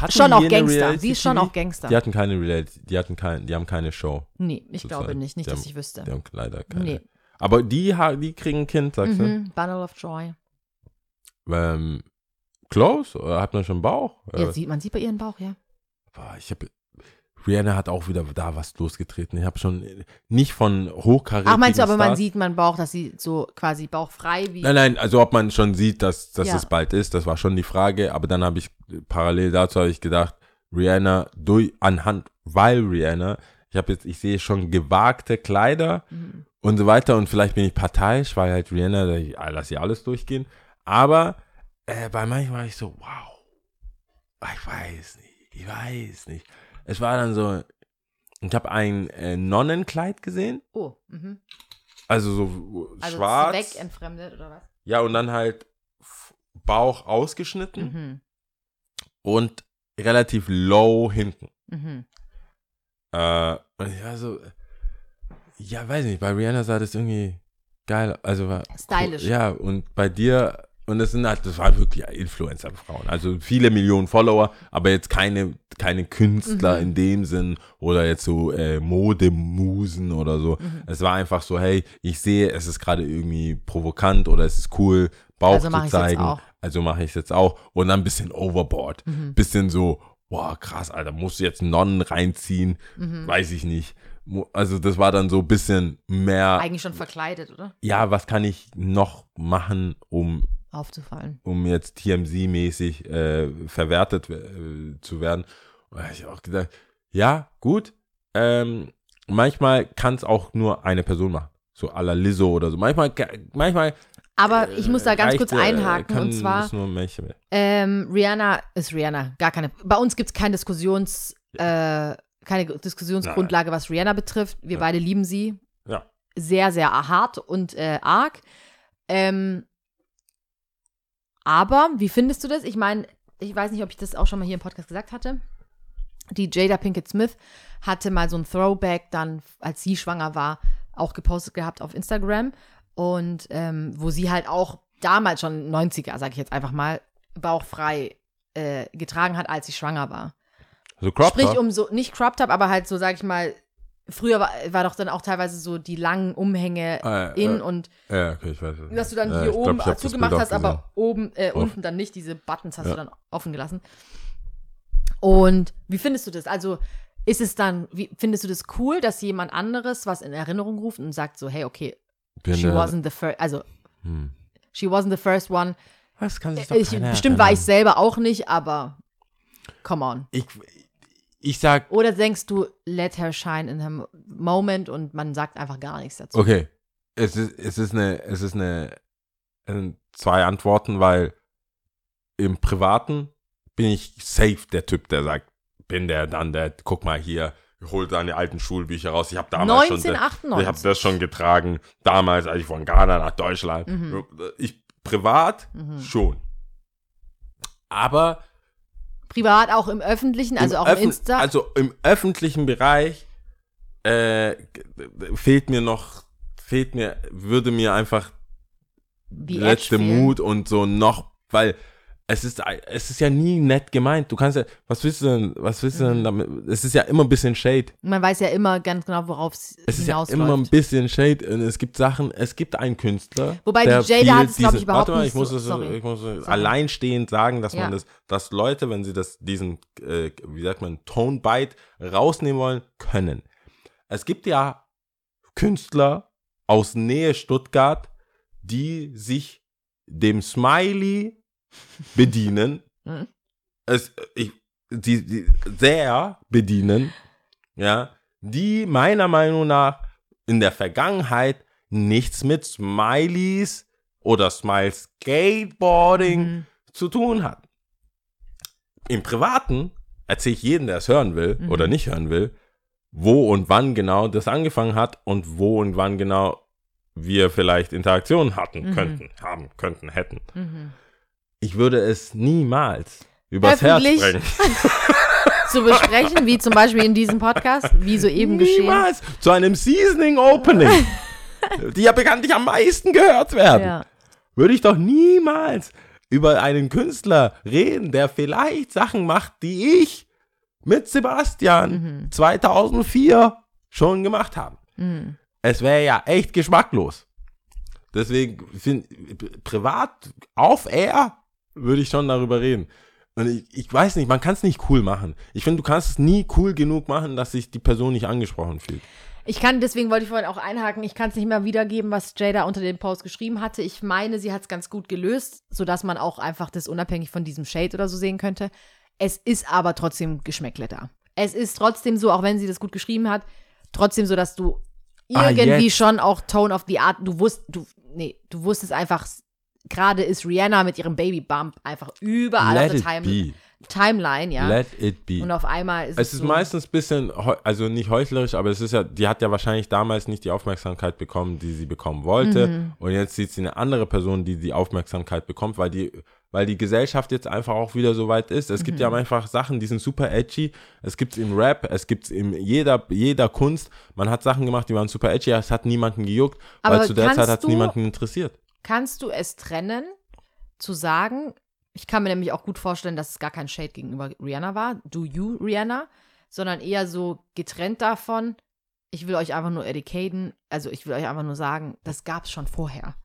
schon die auch Gangster. Sie ist schon auch Gangster. Die hatten keine Reality, die hatten kein, die haben keine Show. Nee, ich Zurzeit. glaube nicht. Nicht, Die dass haben- ich wüsste. Die haben leider keine. Nee. Aber die, die kriegen ein Kind, sagst Mhm. Bundle of Joy. du? Ähm, close? Hat man schon Bauch? Ja, sieht, man sieht bei ihren Bauch, ja. boah, ich habe Rihanna hat auch wieder da was losgetreten. Ich habe schon nicht von hochkarätigen Ach, meinst du, aber man Stars- sieht man Bauch, dass sie so quasi bauchfrei wie. Nein, nein, also ob man schon sieht, dass, dass Ja. es bald ist, das war schon die Frage. Aber dann habe ich, parallel dazu habe ich gedacht, Rihanna, durch, anhand, weil Rihanna, ich habe jetzt, ich sehe schon gewagte Kleider Mhm. und so weiter und vielleicht bin ich parteiisch, weil halt Rihanna, ich lasse hier alles durchgehen. Aber äh, bei manchen war ich so, wow, ich weiß nicht, ich weiß nicht. Es war dann so, ich habe ein äh, Nonnenkleid gesehen, Oh, mhm. also so Also schwarz. zweckentfremdet oder was? Ja, und dann halt Bauch ausgeschnitten Mhm. und relativ low hinten. Mhm. Äh, und ich war so, ja, weiß nicht, bei Rihanna sah das irgendwie geil, also war Stylisch. Cool. Ja, und bei dir, und das sind halt, das waren wirklich Influencer-Frauen, also viele Millionen Follower, aber jetzt keine, keine Künstler Mhm. in dem Sinn oder jetzt so äh, Modemusen oder so. Mhm. Es war einfach so, hey, ich sehe, es ist gerade irgendwie provokant oder es ist cool, Bauch Also zu ich's jetzt zeigen. auch. Also mache ich es jetzt auch. Und dann ein bisschen overboard. Mhm. Bisschen so boah, krass, Alter, musst du jetzt Nonnen reinziehen? Mhm. Weiß ich nicht. Also das war dann so ein bisschen mehr, Eigentlich schon verkleidet, oder? ja, was kann ich noch machen, um, Aufzufallen. um jetzt TMZ-mäßig äh, verwertet äh, zu werden? Und da hab ich auch gedacht, ja, gut, ähm, manchmal kann es auch nur eine Person machen. So à la Lizzo oder so. Manchmal, manchmal Aber ich muss da ganz reicht, kurz äh, einhaken kann und zwar, nur ähm, Rihanna ist Rihanna, gar keine. Bei uns gibt es keine Diskussions, äh, keine Diskussionsgrundlage, was Rihanna betrifft. Wir Ja. beide lieben sie Ja. sehr, sehr hart und äh, arg. Ähm, aber wie findest du das? Ich meine, ich weiß nicht, ob ich das auch schon mal hier im Podcast gesagt hatte. Die Jada Pinkett Smith hatte mal so ein Throwback dann, als sie schwanger war, auch gepostet gehabt auf Instagram. Und ähm, wo sie halt auch damals schon 90er, sag ich jetzt einfach mal, bauchfrei äh, getragen hat, als sie schwanger war. So Crop Sprich, um so, nicht Crop Top, aber halt so, sag ich mal, früher war, war doch dann auch teilweise so die langen Umhänge Äh, in äh, und Ja, okay, ich weiß. dass du dann hier glaub, oben das zugemacht hast, aber oben, äh, unten dann nicht. Diese Buttons hast Ja. du dann offen gelassen. Und wie findest du das? Also ist es dann, wie findest du das cool, dass jemand anderes was in Erinnerung ruft und sagt so, hey, okay, Bin, she äh, wasn't the first, also hm. she wasn't the first one. Was kann sich doch Ich, bestimmt war ich erinnern. selber auch nicht, aber come on. Ich, ich sag, Oder denkst du, let her shine in her moment und man sagt einfach gar nichts dazu? okay, es ist, es ist eine, es ist eine, zwei Antworten, weil im Privaten bin ich safe der Typ, der sagt, bin der dann der, guck mal hier, hol deine alten Schulbücher raus. Ich habe damals schon, ich habe 1998. das schon getragen, damals, als ich von Ghana nach Deutschland. Mhm. Ich privat Mhm. schon. Aber Privat auch im Öffentlichen, also Im auch im Öffn- Insta. Also im öffentlichen Bereich äh, fehlt mir noch, fehlt mir, würde mir einfach die letzte. Mut und so noch, weil es ist, es ist ja nie nett gemeint. Du kannst ja, was willst du denn, was willst du Mhm. denn damit? Es ist ja immer ein bisschen Shade. Man weiß ja immer ganz genau, worauf es Es ist ja hinausläuft. immer ein bisschen Shade und es gibt Sachen, es gibt einen Künstler. Wobei die der Jada viel hat es, glaub ich, überhaupt warte mal, nicht ich muss so- es, sorry. ich muss es alleinstehend sagen, dass Ja. man das, dass Leute, wenn sie das, diesen, äh, wie sagt man, Tone Bite rausnehmen wollen, können. Es gibt ja Künstler aus Nähe Stuttgart, die sich dem Smiley bedienen. Mhm. es, ich, die, die sehr bedienen, ja, die meiner Meinung nach in der Vergangenheit nichts mit Smileys oder Smile Skateboarding Mhm. zu tun hat. Im Privaten erzähle ich jedem, der es hören will Mhm. oder nicht hören will, wo und wann genau das angefangen hat und wo und wann genau wir vielleicht Interaktionen hatten, Mhm. könnten, haben, könnten, hätten. Ich würde es niemals übers Herz bringen. Zu besprechen, wie zum Beispiel in diesem Podcast, wie soeben geschehen. Niemals zu einem Seasoning Opening, die ja bekanntlich am meisten gehört werden. Ja. Würde ich doch niemals über einen Künstler reden, der vielleicht Sachen macht, die ich mit Sebastian Mhm. 2004 schon gemacht habe. Mhm. Es wäre ja echt geschmacklos. Deswegen finde privat auf Air würde ich schon darüber reden. Und ich, ich weiß nicht, man kann es nicht cool machen. Ich finde, du kannst es nie cool genug machen, dass sich die Person nicht angesprochen fühlt. Ich kann, deswegen wollte ich vorhin auch einhaken, ich kann es nicht mehr wiedergeben, was Jada unter dem Post geschrieben hatte. Ich meine, sie hat es ganz gut gelöst, sodass man auch einfach das unabhängig von diesem Shade oder so sehen könnte. Es ist aber trotzdem Geschmäckle da. Es ist trotzdem so, auch wenn sie das gut geschrieben hat, trotzdem so, dass du Ah, irgendwie jetzt. schon auch Tone of the Art, du wusst, du, nee, du wusstest einfach, gerade ist Rihanna mit ihrem Baby Bump einfach überall Let auf der Time, be. Timeline, ja. Let it be. Und auf einmal ist es, Es ist so, meistens ein bisschen, also nicht heuchlerisch, aber es ist ja, die hat ja wahrscheinlich damals nicht die Aufmerksamkeit bekommen, die sie bekommen wollte. Mhm. Und jetzt sieht sie eine andere Person, die die Aufmerksamkeit bekommt, weil die, weil die Gesellschaft jetzt einfach auch wieder so weit ist. Es gibt Mhm. ja einfach Sachen, die sind super edgy. Es gibt im Rap, es gibt in jeder, jeder Kunst. Man hat Sachen gemacht, die waren super edgy, es hat niemanden gejuckt, Aber weil zu der Zeit hat es niemanden interessiert. Kannst du es trennen, zu sagen, ich kann mir nämlich auch gut vorstellen, dass es gar kein Shade gegenüber Rihanna war, do you Rihanna, sondern eher so getrennt davon, ich will euch einfach nur educaten, also ich will euch einfach nur sagen, das gab es schon vorher.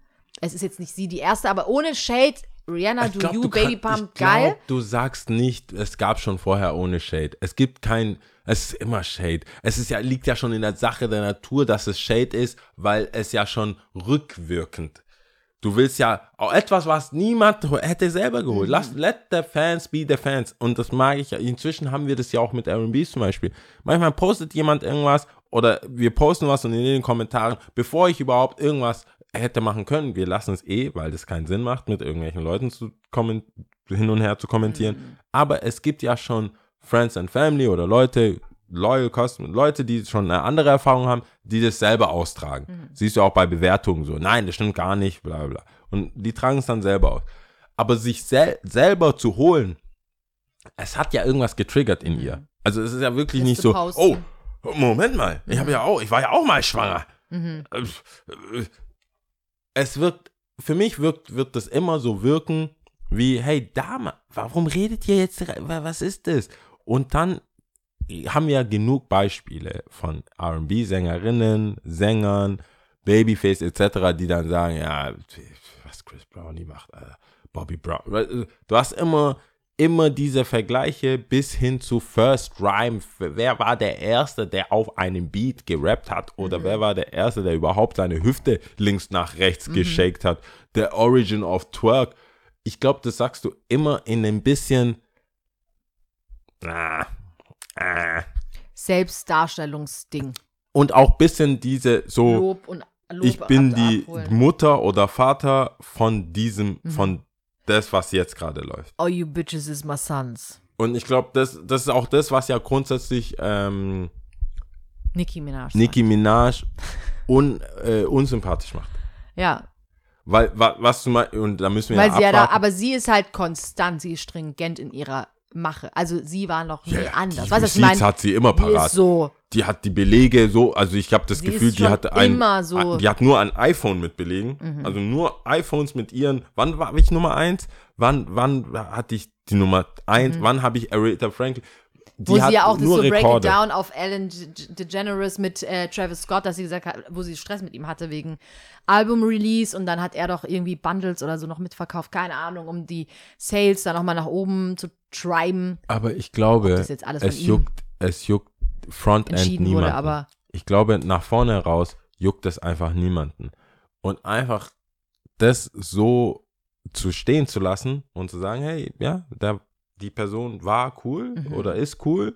Es ist jetzt nicht sie die erste, aber ohne Shade Rihanna, Ich Do glaub, You, du kann- Baby Pump, glaub, geil. Du sagst nicht, es gab schon vorher ohne Shade. Es gibt kein, es ist immer Shade. Es ist ja, liegt ja schon in der Sache der Natur, dass es Shade ist, weil es ja schon rückwirkend. Du willst ja auch etwas, was niemand hätte selber geholt. Lass, let the fans be the fans. Und das mag ich ja. Inzwischen haben wir das ja auch mit R&B zum Beispiel. Manchmal postet jemand irgendwas oder wir posten was und in den Kommentaren, bevor ich überhaupt irgendwas hätte machen können, wir lassen es eh, weil das keinen Sinn macht, mit irgendwelchen Leuten zu kommen, hin und her zu kommentieren. Aber es gibt ja schon Friends and Family oder Leute, Loyal Customer, Leute, die schon eine andere Erfahrung haben, die das selber austragen. Siehst du auch bei Bewertungen so, nein, das stimmt gar nicht, bla bla. Und die tragen es dann selber aus. Aber sich sel selber zu holen, es hat ja irgendwas getriggert in ihr. Also es ist ja wirklich Das nicht so, posten. oh, Moment mal, ich habe ja auch, ich war ja auch mal schwanger. Äh, äh, Es wirkt, für mich wirkt, wird das immer so wirken, wie, hey Dame, warum redet ihr jetzt, wa- was ist das? Und dann haben wir genug Beispiele von R&B-Sängerinnen, Sängern, Babyface etc., die dann sagen, ja, was Chris Brownie macht, Alter, Bobby Brown. Du hast immer, immer diese Vergleiche bis hin zu First Rhyme. Wer war der Erste, der auf einem Beat gerappt hat? Oder wer war der Erste, der überhaupt seine Hüfte links nach rechts geshakt hat? Der Origin of Twerk. Ich glaube, das sagst du immer in ein bisschen, ah, ah, Selbstdarstellungsding. und auch bisschen diese so, Lob und Lob ich bin ab- die abholen. Mutter oder Vater von diesem, Mhm. von das, was jetzt gerade läuft. All you bitches is my sons. Und ich glaube, das, das ist auch das, was ja grundsätzlich ähm, Nicki Minaj. Nicki Minaj un, äh, unsympathisch macht. Ja, Weil, wa, was du mal, und da müssen wir weil ja sie ja da, aber sie ist halt konstant, sie ist stringent in ihrer Mache. Also sie war noch nie ja, anders. die Weißt was ich meine? hat sie immer Die parat. ist so. die hat die Belege so, also ich habe das Sie Gefühl, die hatte ein, immer so- Mhm. die hat nur ein iPhone mit Belegen, also nur iPhones mit ihren, wann war ich Nummer eins? Wann, wann hatte ich die Nummer eins? Wann habe ich Aretha Franklin? Die wo sie ja auch das so Break It. Down auf Ellen De- DeGeneres mit äh, Travis Scott, dass sie gesagt hat, wo sie Stress mit ihm hatte wegen Album-Release und dann hat er doch irgendwie Bundles oder so noch mitverkauft, keine Ahnung, um die Sales dann nochmal nach oben zu treiben. Aber ich glaube, es juckt, es juckt Frontend niemanden. wurde, aber- ich glaube, nach vorne raus juckt es einfach niemanden. Und einfach das so zu stehen zu lassen und zu sagen, hey, ja, der, die Person war cool Mhm. oder ist cool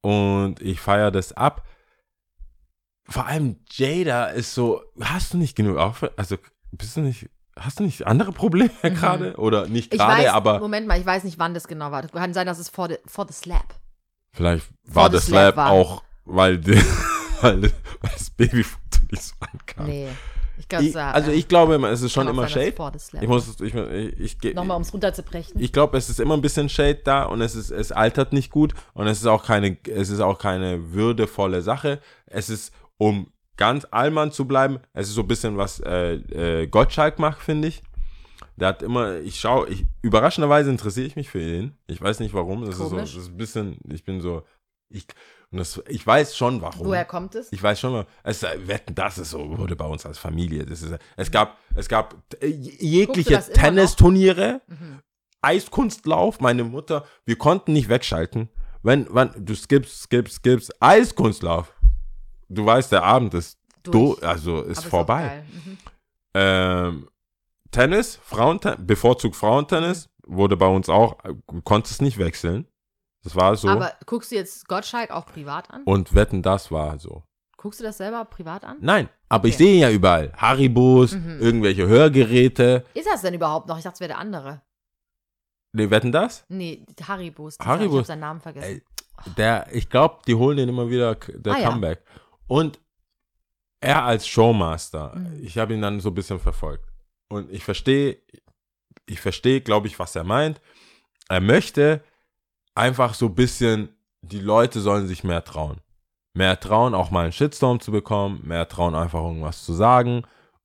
und ich feiere das ab. Vor allem Jada ist so, hast du nicht genug auf, also bist du nicht, hast du nicht andere Probleme gerade? Oder nicht Mhm. Ich gerade, weiß, aber Moment mal, ich weiß nicht, wann das genau war. Das kann sein, dass es vor, the, vor the Slap. Vielleicht war the das Slap Slap war. auch, weil, die, weil, weil das Babyfoto nicht so ankam. Nee. Ich glaube, Ich, also ich glaube, immer, es ist schon immer Shade. The Slap. Ich muss, es- ich, ich, ich, Nochmal, um es runterzubrechen. ich glaube, es ist immer ein bisschen Shade da und es ist, es altert nicht gut und es ist auch keine, es ist auch keine würdevolle Sache. Es ist, um ganz allmann zu bleiben, es ist so ein bisschen was äh, äh, Gottschalk macht, finde ich. Der hat immer, ich schaue, ich, überraschenderweise interessiere ich mich für ihn. Ich weiß nicht warum. Das ist so, das ist ein bisschen, ich bin so, ich, und das, ich weiß schon warum. Woher kommt es? Ich weiß schon mal, es, äh, wetten, das ist so, wurde bei uns als Familie. Das ist, es gab, es gab äh, jegliche? Tennisturniere, Mhm. Eiskunstlauf. Meine Mutter, wir konnten nicht wegschalten. Wenn, wenn du skippst, skippst, skippst, Eiskunstlauf. Du weißt, der Abend ist do, also ist Aber vorbei. geil. Mhm. Ähm, Tennis, Frauentennis, bevorzugt Frauentennis, wurde bei uns auch, äh, du konntest nicht wechseln. Das war so. Aber guckst du jetzt Gottschalk auch privat an? und wetten, das war so. Guckst du das selber privat an? Nein, aber ich Okay. sehe ihn ja überall. Haribos, Mhm. irgendwelche Hörgeräte. Ist das denn überhaupt noch? Ich dachte, es wäre der andere. Nee, wetten das? Nee, Haribos. Haribos. Ich habe seinen Namen vergessen. Ey, der, ich glaube, die holen den immer wieder, der Ah, ja. Comeback. Und er als Showmaster, Mhm. ich habe ihn dann so ein bisschen verfolgt. Und ich verstehe, ich verstehe, glaube ich, was er meint. Er möchte einfach so ein bisschen, die Leute sollen sich mehr trauen. Mehr trauen, auch mal einen Shitstorm zu bekommen, mehr trauen, einfach irgendwas zu sagen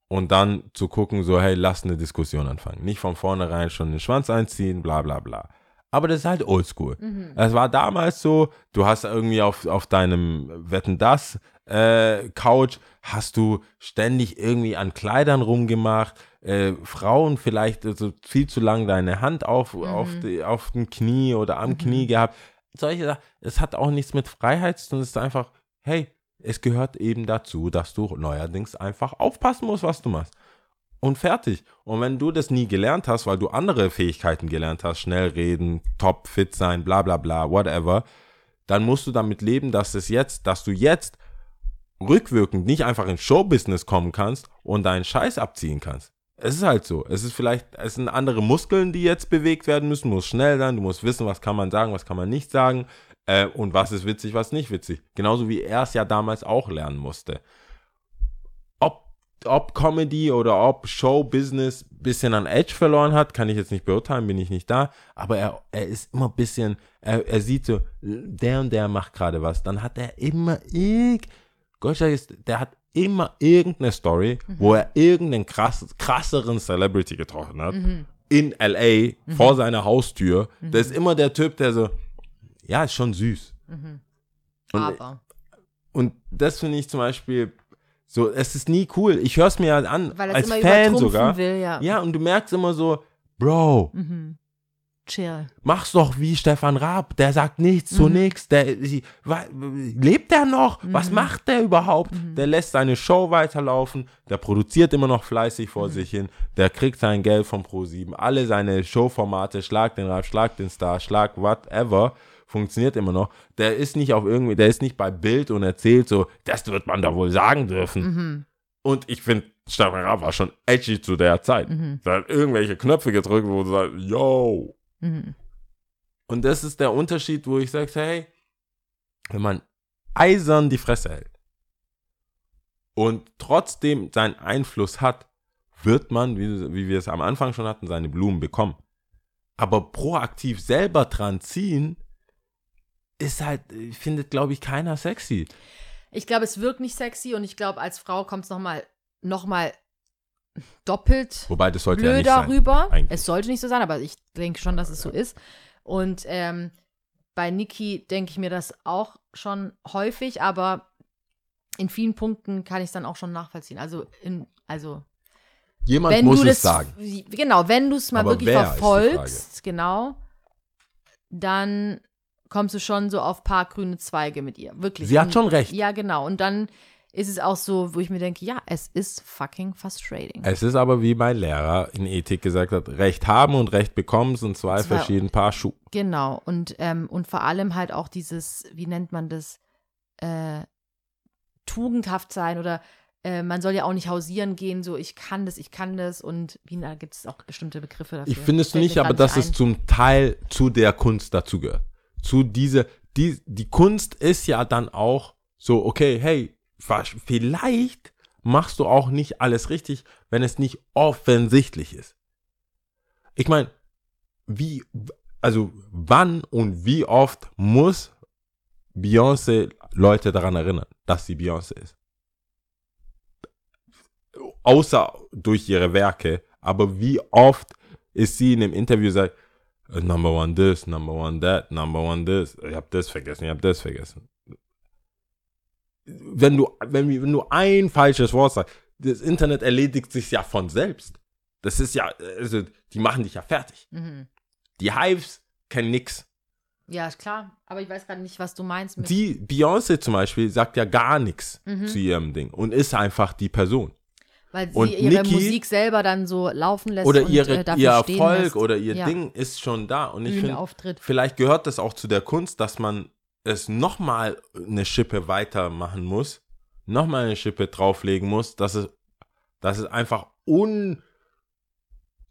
und dann zu gucken, so, hey, lass eine Diskussion anfangen. Nicht von vornherein schon den Schwanz einziehen, bla bla bla. Aber das ist halt oldschool. Mhm. Es war damals so, du hast irgendwie auf, auf deinem Wetten das äh, Couch hast du ständig irgendwie an Kleidern rumgemacht, äh, Frauen vielleicht also viel zu lang deine Hand auf, auf, die, auf dem Knie oder am Knie gehabt. Solche Sachen, es hat auch nichts mit Freiheit zu tun, es ist einfach, hey, es gehört eben dazu, dass du neuerdings einfach aufpassen musst, was du machst. Und fertig. Und wenn du das nie gelernt hast, weil du andere Fähigkeiten gelernt hast, schnell reden, top fit sein, bla bla bla, whatever, dann musst du damit leben, dass es jetzt, dass du jetzt rückwirkend nicht einfach ins Showbusiness kommen kannst und deinen Scheiß abziehen kannst. Es ist halt so. Es ist vielleicht, es sind andere Muskeln, die jetzt bewegt werden müssen. Du musst schnell sein, du musst wissen, was kann man sagen, was kann man nicht sagen äh, und was ist witzig, was nicht witzig. Genauso wie er es ja damals auch lernen musste. Ob, ob Comedy oder ob Showbusiness ein bisschen an Edge verloren hat, kann ich jetzt nicht beurteilen, bin ich nicht da. Aber er, er ist immer ein bisschen, er, er sieht so, der und der macht gerade was. Dann hat er immer irg Gottschalk ist, der hat immer irgendeine Story, wo er irgendeinen krass, krasseren Celebrity getroffen hat. In LA, vor seiner Haustür. Der ist immer der Typ, der so, ja, ist schon süß. Und, Aber. und das finde ich zum Beispiel so, es ist nie cool. Ich höre es mir halt an, Weil als Fan sogar. will, ja. Ja, und du merkst immer so, Bro, Chill. mach's doch wie Stefan Raab. Der sagt nichts zu nichts. Der sie- wa- lebt der noch? Was macht der überhaupt? Der lässt seine Show weiterlaufen. Der produziert immer noch fleißig vor sich hin. Der kriegt sein Geld von Pro7. Alle seine Showformate, Schlag den Raab, Schlag den Star, Schlag whatever, funktioniert immer noch. Der ist nicht auf irgendwie, der ist nicht bei Bild und erzählt so, das wird man da wohl sagen dürfen. Und ich finde, Stefan Raab war schon edgy zu der Zeit. Der hat irgendwelche Knöpfe gedrückt, wo du sagst, yo. Und das ist der Unterschied, wo ich sage, hey, wenn man eisern die Fresse hält und trotzdem seinen Einfluss hat, wird man, wie, wie wir es am Anfang schon hatten, seine Blumen bekommen. Aber proaktiv selber dran ziehen, ist halt, findet, glaube ich, keiner sexy. Ich glaube, es wirkt nicht sexy und ich glaube, als Frau kommt es nochmal noch mal doppelt Wobei, das sollte ja nicht blöder sein. eigentlich. Es sollte nicht so sein, aber ich denke schon, dass es so ist. Und ähm, bei Niki denke ich mir das auch schon häufig, aber in vielen Punkten kann ich es dann auch schon nachvollziehen. Also, in, also Jemand wenn muss du es das, sagen. Genau, wenn du es mal Aber wirklich verfolgst, genau, dann kommst du schon so auf paar grüne Zweige mit ihr. Wirklich. Sie hat Und- schon recht. Ja, genau. Und dann ist es auch so, wo ich mir denke, ja, es ist fucking frustrating. Es ist aber, wie mein Lehrer in Ethik gesagt hat, Recht haben und Recht bekommen sind zwei, Zwei- verschiedene Paar Schuhe. Genau. Und, ähm, und vor allem halt auch dieses, wie nennt man das, äh, tugendhaft sein oder äh, man soll ja auch nicht hausieren gehen, so ich kann das, ich kann das und wie da gibt es auch bestimmte Begriffe dafür. Ich finde es nicht, aber dass es zum Teil zu der Kunst dazugehört. Zu diese, die, die Kunst ist ja dann auch so, okay, hey, vielleicht machst du auch nicht alles richtig, wenn es nicht offensichtlich ist. Ich meine, wie, also wann und wie oft muss Beyoncé Leute daran erinnern, dass sie Beyoncé ist? Außer durch ihre Werke, aber wie oft ist sie in einem Interview sagt, Number one this, number one that, number one this, ich hab das vergessen, ich hab das vergessen. Wenn du, wenn, wenn du ein falsches Wort sagst, das Internet erledigt sich ja von selbst. Das ist ja, also, die machen dich ja fertig. Mhm. Die Hives kennen nix. Ja, ist klar. Aber ich weiß gerade nicht, was du meinst mit. Die Beyoncé zum Beispiel sagt ja gar nichts Mhm. zu ihrem Ding und ist einfach die Person. weil sie und ihre Niki- Musik selber dann so laufen lässt Oder und ihre, äh, ihr Erfolg lässt. oder ihr Ja. Ding ist schon da. Und ich finde, vielleicht gehört das auch zu der Kunst, dass man es nochmal eine Schippe weitermachen muss, nochmal eine Schippe drauflegen muss, dass es, dass es einfach un,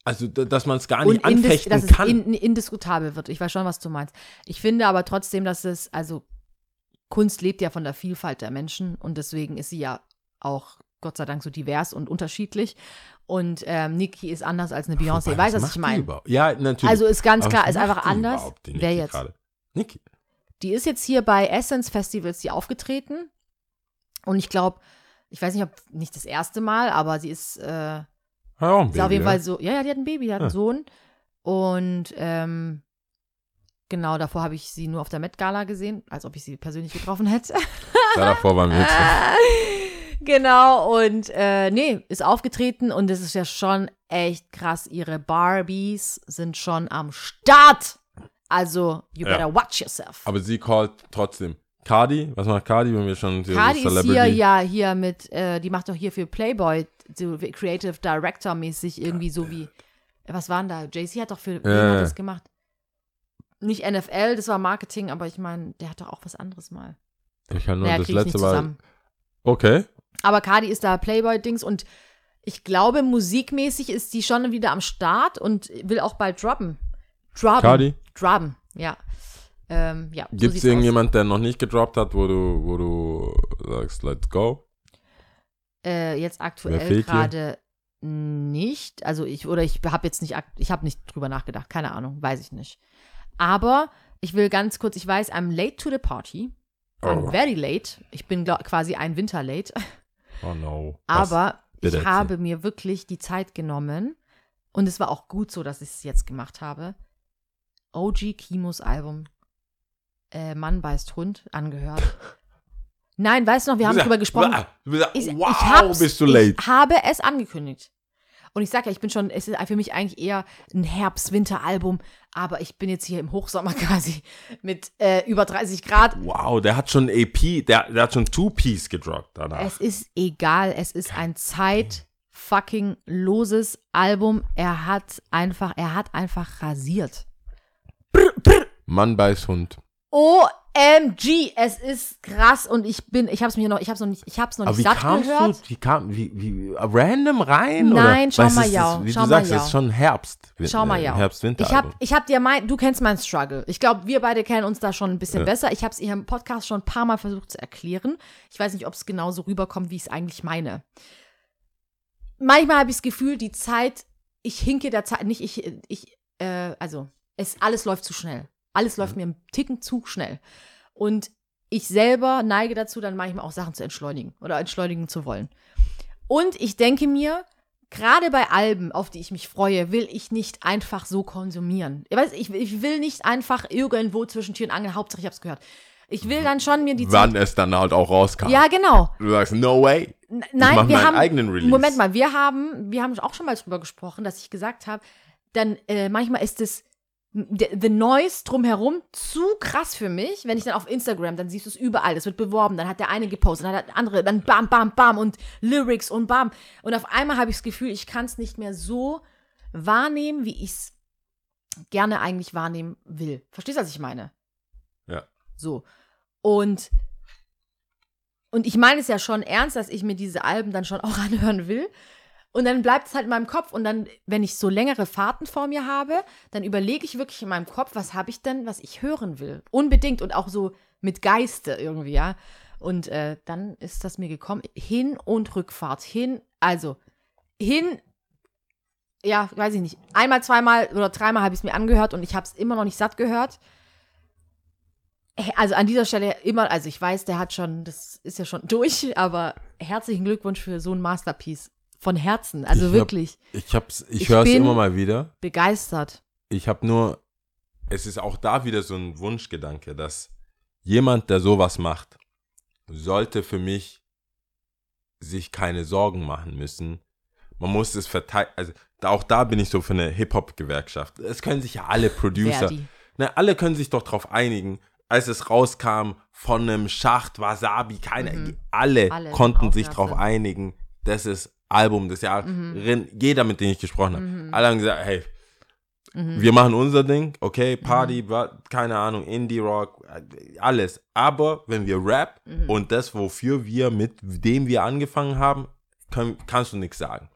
also dass man es gar nicht anfechten dass kann. es in, indiskutabel wird. Ich weiß schon, was du meinst. Ich finde aber trotzdem, dass es, also Kunst lebt ja von der Vielfalt der Menschen und deswegen ist sie ja auch Gott sei Dank so divers und unterschiedlich. Und ähm, Nicki ist anders als eine Beyoncé. Weiß, was ich meine. Ja, natürlich. Also ist ganz Aber klar, ist einfach anders. Wer jetzt? gerade? Nicki. Die ist jetzt hier bei Essence Festivals die aufgetreten. Und ich glaube, ich weiß nicht, ob nicht das erste Mal, aber sie ist, äh, Hat auch ein ist auf Baby, jeden ja. Fall so, ja, ja, die hat ein Baby, die hat einen Ah. Sohn. Und ähm, genau, davor habe ich sie nur auf der Met Gala gesehen, als ob ich sie persönlich getroffen hätte. Da davor waren wir. Genau, und äh, nee, ist aufgetreten und es ist ja schon echt krass. Ihre Barbies sind schon am Start. Also, you Ja. better watch yourself. Aber sie callt trotzdem. Cardi, was macht Cardi, wenn wir schon so Cardi ist hier Celebrity- ja hier mit, äh, die macht doch hier für Playboy, so Creative Director mäßig irgendwie so wie, was waren da? Jay-Z hat doch für, Ja. hat das gemacht? Nicht NFL, das war Marketing, aber ich meine, der hat doch auch was anderes mal. Ich kann nur Naja, das letzte Mal. Okay. Aber Cardi ist da Playboy-Dings und ich glaube, musikmäßig ist die schon wieder am Start und will auch bald droppen. Droppen. Cardi? Droppen, ja. Ähm, ja, so Gibt es sieht's irgendjemand, der noch nicht gedroppt hat, wo du, wo du sagst, let's go? Äh, jetzt aktuell gerade nicht. Also ich, oder ich habe jetzt nicht, ich habe nicht drüber nachgedacht, keine Ahnung, weiß ich nicht. Aber ich will ganz kurz, ich weiß, I'm late to the party. I'm Oh. very late. Ich bin glaub, quasi ein Winter late. Oh no. Aber ich habe mir wirklich die Zeit genommen und es war auch gut so, dass ich es jetzt gemacht habe. OG Kimos Album äh, Mann beißt Hund angehört. Nein, weißt du noch, wir haben ja- gesprochen. Ich, wow, ich hab's, bist du late. Ich habe es angekündigt. Und ich sage ja, ich bin schon, es ist für mich eigentlich eher ein Herbst-Winter-Album, aber ich bin jetzt hier im Hochsommer quasi mit äh, über 30 Grad. Wow, der hat schon AP, der, der hat schon Two-Piece gedroppt danach. Es ist egal, es ist ein Zeit fucking loses Album. Er hat einfach, er hat einfach rasiert. Mann beißt Hund. OMG, es ist krass und ich bin, ich hab's mir noch, ich hab's noch nicht, ich hab's noch Aber nicht wie satt kamst gehört. du, wie kam, wie, wie, random rein? Nein, oder? schau mal, ja, Wie schau du mal, sagst, ja. es ist schon Herbst. Schau mal, äh, ja. Herbst-Winter. Ich hab, ich hab dir mein, du kennst meinen Struggle. Ich glaube, wir beide kennen uns da schon ein bisschen Ja. besser. Ich habe es hier im Podcast schon ein paar Mal versucht zu erklären. Ich weiß nicht, ob es genauso rüberkommt, wie ich es eigentlich meine. Manchmal habe ich das Gefühl, die Zeit, ich hinke der Zeit, nicht ich, ich, äh, also, es, alles läuft zu schnell. Alles läuft mir einen Ticken zu schnell. Und ich selber neige dazu, dann manchmal auch Sachen zu entschleunigen oder entschleunigen zu wollen. Und ich denke mir, gerade bei Alben, auf die ich mich freue, will ich nicht einfach so konsumieren. Ich, weiß, ich, ich will nicht einfach irgendwo zwischen Tür und Angel, Hauptsache ich hab's gehört. Ich will dann schon mir die Wann es dann halt auch rauskam. Ja, genau. Du sagst, no way. N- Nein, wir meinen haben eigenen Release. Moment mal, wir haben, wir haben auch schon mal drüber gesprochen, dass ich gesagt habe, dann äh, manchmal ist es the, Noise drumherum zu krass für mich. Wenn ich dann auf Instagram, dann siehst du es überall, es wird beworben, dann hat der eine gepostet, dann hat der andere, dann bam, bam, bam und Lyrics und bam. Und auf einmal habe ich das Gefühl, ich kann es nicht mehr so wahrnehmen, wie ich es gerne eigentlich wahrnehmen will. Verstehst du, was ich meine? Ja. So. Und und ich meine es ja schon ernst, dass ich mir diese Alben dann schon auch anhören will. Und dann bleibt es halt in meinem Kopf. Und dann, wenn ich so längere Fahrten vor mir habe, dann überlege ich wirklich in meinem Kopf, was habe ich denn, was ich hören will. Unbedingt und auch so mit Geiste irgendwie, ja. Und äh, dann ist das mir gekommen. Hin- und Rückfahrt. Hin, also hin, ja, weiß ich nicht. Einmal, zweimal oder dreimal habe ich es mir angehört und ich habe es immer noch nicht satt gehört. Also an dieser Stelle immer, also ich weiß, der hat schon, das ist ja schon durch, aber herzlichen Glückwunsch für so ein Masterpiece. Von Herzen, also Ich hab- wirklich Ich hab's, ich, Ich höre es immer mal wieder. begeistert. Ich habe nur, es ist auch da wieder so ein Wunschgedanke, dass jemand, der sowas macht, sollte für mich sich keine Sorgen machen müssen. Man muss es verteidigen, also da, auch da bin ich so für eine Hip-Hop-Gewerkschaft. Es können sich ja alle Producer, Verdi. ne, alle können sich doch darauf einigen, als es rauskam von einem Schacht, Wasabi, keine, Mhm. alle, Alle konnten sich darauf einigen, das ist Album des Jahres. Mhm. Jeder, mit dem ich gesprochen habe, Mhm. alle haben gesagt, hey, Mhm. wir machen unser Ding, okay, Party, wa- keine Ahnung, Indie-Rock, alles. Aber wenn wir Rap Mhm. und das, wofür wir, mit dem wir angefangen haben, können, kannst du nichts sagen.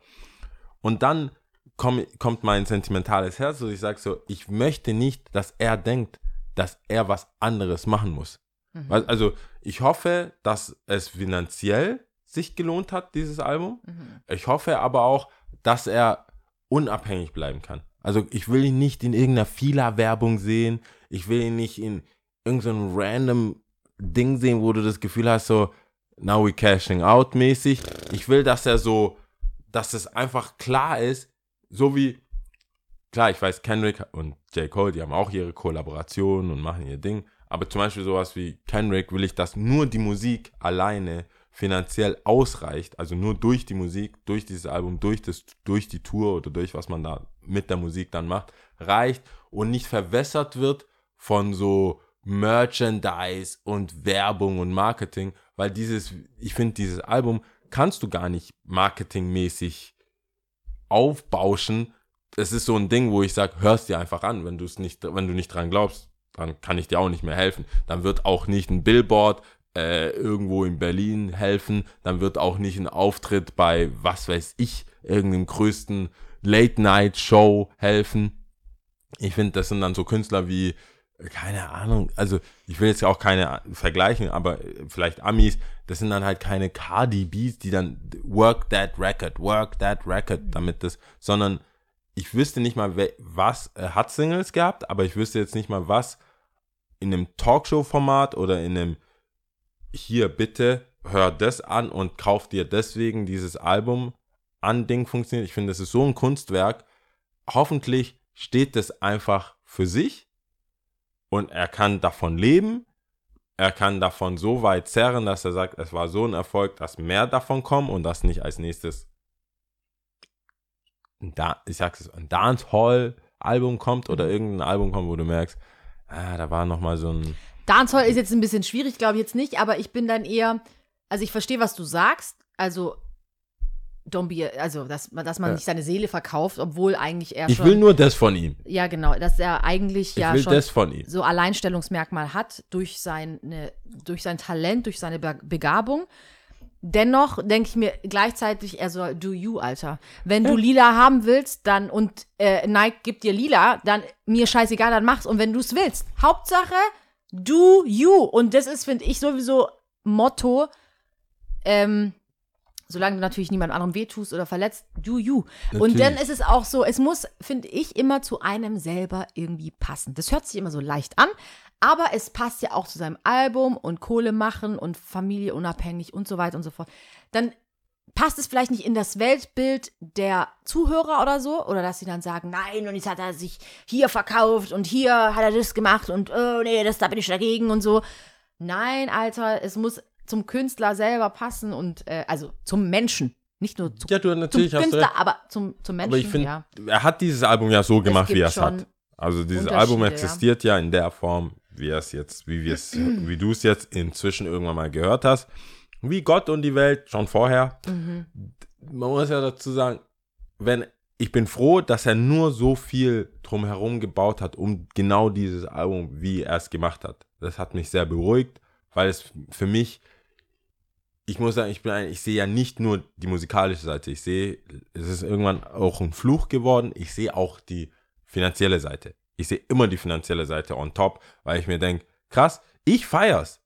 Und dann komm, kommt mein sentimentales Herz und ich sage so, ich möchte nicht, dass er denkt, dass er was anderes machen muss. Mhm. Also ich hoffe, dass es finanziell sich gelohnt hat, dieses Album. Mhm. Ich hoffe aber auch, dass er unabhängig bleiben kann. Also ich will ihn nicht in irgendeiner Fila-Werbung sehen. Ich will ihn nicht in irgendeinem random Ding sehen, wo du das Gefühl hast, so, now we cashing out mäßig. Ich will, dass er so, dass es einfach klar ist, so wie, klar, ich weiß, Kendrick und J. Cole, die haben auch ihre Kollaborationen und machen ihr Ding. Aber zum Beispiel sowas wie Kendrick will ich, dass nur die Musik alleine finanziell ausreicht, also nur durch die Musik, durch dieses Album, durch, das, durch die Tour oder durch was man da mit der Musik dann macht, reicht und nicht verwässert wird von so Merchandise und Werbung und Marketing, weil dieses, ich finde, dieses Album kannst du gar nicht marketingmäßig aufbauschen. Es ist so ein Ding, wo ich sage, hörst dir einfach an, wenn du es nicht, wenn du nicht dran glaubst, dann kann ich dir auch nicht mehr helfen. Dann wird auch nicht ein Billboard äh, irgendwo in Berlin helfen, dann wird auch nicht ein Auftritt bei, was weiß ich, irgendeinem größten Late-Night-Show helfen. Ich finde, das sind dann so Künstler wie keine Ahnung, also ich will jetzt auch keine vergleichen, aber vielleicht Amis, das sind dann halt keine Cardi Bs, die dann work that record, work that record, damit das, sondern ich wüsste nicht mal, was, er hat Singles gehabt, aber ich wüsste jetzt nicht mal, was in einem Talkshow-Format oder in einem hier bitte hör das an und kauf dir deswegen dieses Album an Ding funktioniert. Ich finde, das ist so ein Kunstwerk. Hoffentlich steht das einfach für sich und er kann davon leben. Er kann davon so weit zerren, dass er sagt, es war so ein Erfolg, dass mehr davon kommen und das nicht als nächstes, da, ich sag's es, ein Dancehall-Album kommt oder irgendein Album kommt, wo du merkst, ah, da war nochmal so ein. Dancehall ist jetzt ein bisschen schwierig, glaube ich jetzt nicht, aber ich bin dann eher, also ich verstehe, was du sagst. Also don't be, also dass, dass man Ja. nicht seine Seele verkauft, obwohl eigentlich er Ich schon. will nur das von ihm. ja, genau, dass er eigentlich Ich ja schon so Alleinstellungsmerkmal hat durch, seine, durch sein Talent, durch seine Be Begabung. Dennoch denke ich mir gleichzeitig, er soll do you, Alter. Wenn du lila haben willst, dann und äh, Nike gibt dir lila, dann mir scheißegal, dann mach's. Und wenn du es willst, Hauptsache do you. Und das ist, finde ich, sowieso Motto, ähm, solange du natürlich niemand anderem wehtust oder verletzt, do you. Und Natürlich. dann ist es auch so, es muss, finde ich, immer zu einem selber irgendwie passen. Das hört sich immer so leicht an, aber es passt ja auch zu seinem Album und Kohle machen und Familie unabhängig und so weiter und so fort. Dann passt es vielleicht nicht in das Weltbild der Zuhörer oder so, oder dass sie dann sagen, nein, und jetzt hat er sich hier verkauft und hier hat er das gemacht und oh nee, das da bin ich dagegen und so. Nein, Alter, es muss zum Künstler selber passen und äh, also zum Menschen, nicht nur zu, Ja, du zum natürlich hast Künstler, recht. aber zum, zum Menschen. Aber ich finde, ja. er hat dieses Album ja so gemacht, wie er es hat. Also dieses Album ja. existiert ja. in der Form, wie es jetzt, wie wir es, wie du es jetzt inzwischen irgendwann mal gehört hast. Wie Gott und die Welt schon vorher. Mhm. Man muss ja dazu sagen, wenn ich bin froh, dass er nur so viel drumherum gebaut hat, um genau dieses Album, wie er es gemacht hat. Das hat mich sehr beruhigt, weil es für mich, ich muss sagen, ich bin ein, ich sehe ja nicht nur die musikalische Seite, ich sehe, es ist irgendwann auch ein Fluch geworden, ich sehe auch die finanzielle Seite. Ich sehe immer die finanzielle Seite on top, weil ich mir denke, krass, ich feier's,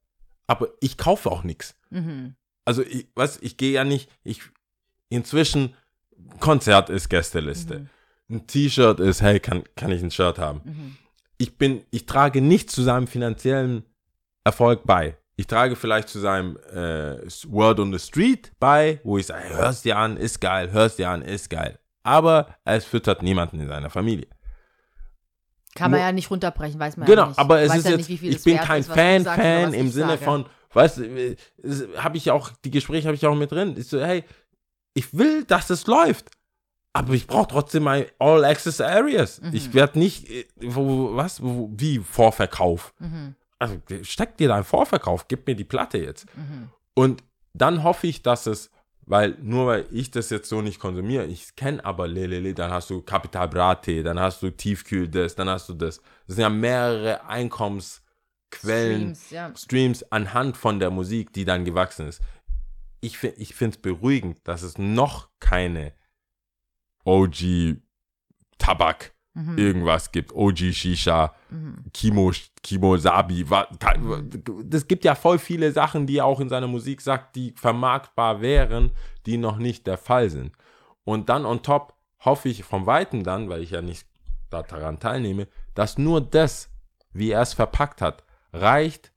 aber ich kaufe auch nichts. Mhm. Also, ich, was, ich gehe ja nicht, ich, inzwischen, Konzert ist Gästeliste. Ein T-Shirt ist, hey, kann, kann ich ein Shirt haben? Mhm. Ich bin, ich trage nicht zu seinem finanziellen Erfolg bei. Ich trage vielleicht zu seinem äh, Word on the Street bei, wo ich sage, hörst dir an, ist geil, hörst dir an, ist geil. Aber es füttert niemanden in seiner Familie. Kann man Nur- ja nicht runterbrechen, weiß man Genau, ja nicht. aber es Weiß ist ja jetzt, nicht, ich bin kein ist, Fan, sagst Fan im Sinne sage. von, weißt du, habe ich auch, die Gespräche habe ich auch mit drin. Ich so, hey, ich will, dass es läuft. Aber ich brauche trotzdem mein All Access Areas. Mhm. Ich werde nicht, äh, wo, was, wo, wie Vorverkauf. Mhm. Also steck dir deinen Vorverkauf, gib mir die Platte jetzt. Mhm. Und dann hoffe ich, dass es, weil nur weil ich das jetzt so nicht konsumiere, ich kenne aber Lelele, dann hast du Capital Brate, dann hast du Tiefkühl das, dann hast du das. Das sind ja mehrere Einkommensquellen, Streams, ja. Streams anhand von der Musik, die dann gewachsen ist. Ich, ich finde es beruhigend, dass es noch keine OG Tabak Mhm. irgendwas gibt, OG Shisha, Kimo, Kimo Sabi, das gibt ja voll viele Sachen, die er auch in seiner Musik sagt, die vermarktbar wären, die noch nicht der Fall sind. Und dann on top hoffe ich vom Weiten dann, weil ich ja nicht da daran teilnehme, dass nur das, wie er es verpackt hat, reicht,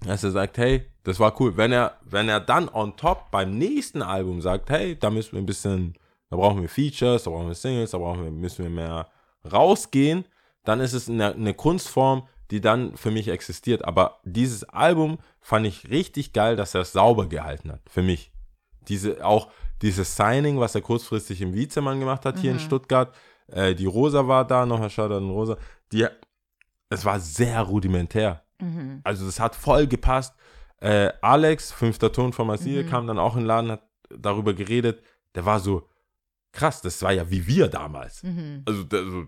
dass er sagt, hey, das war cool. Wenn er, wenn er dann on top beim nächsten Album sagt, hey, da müssen wir ein bisschen, da brauchen wir Features, da brauchen wir Singles, da brauchen wir, müssen wir mehr rausgehen, dann ist es eine, eine Kunstform, die dann für mich existiert. Aber dieses Album fand ich richtig geil, dass er es sauber gehalten hat. Für mich. Diese, auch dieses Signing, was er kurzfristig im Wiezemann gemacht hat, hier in Stuttgart. Äh, die Rosa war da, nochmal Shoutout an Rosa. Die, es war sehr rudimentär. Also das hat voll gepasst. Äh, Alex, fünfter Ton von Masil, kam dann auch in den Laden, hat darüber geredet. Der war so, krass, das war ja wie wir damals. Also, der, so,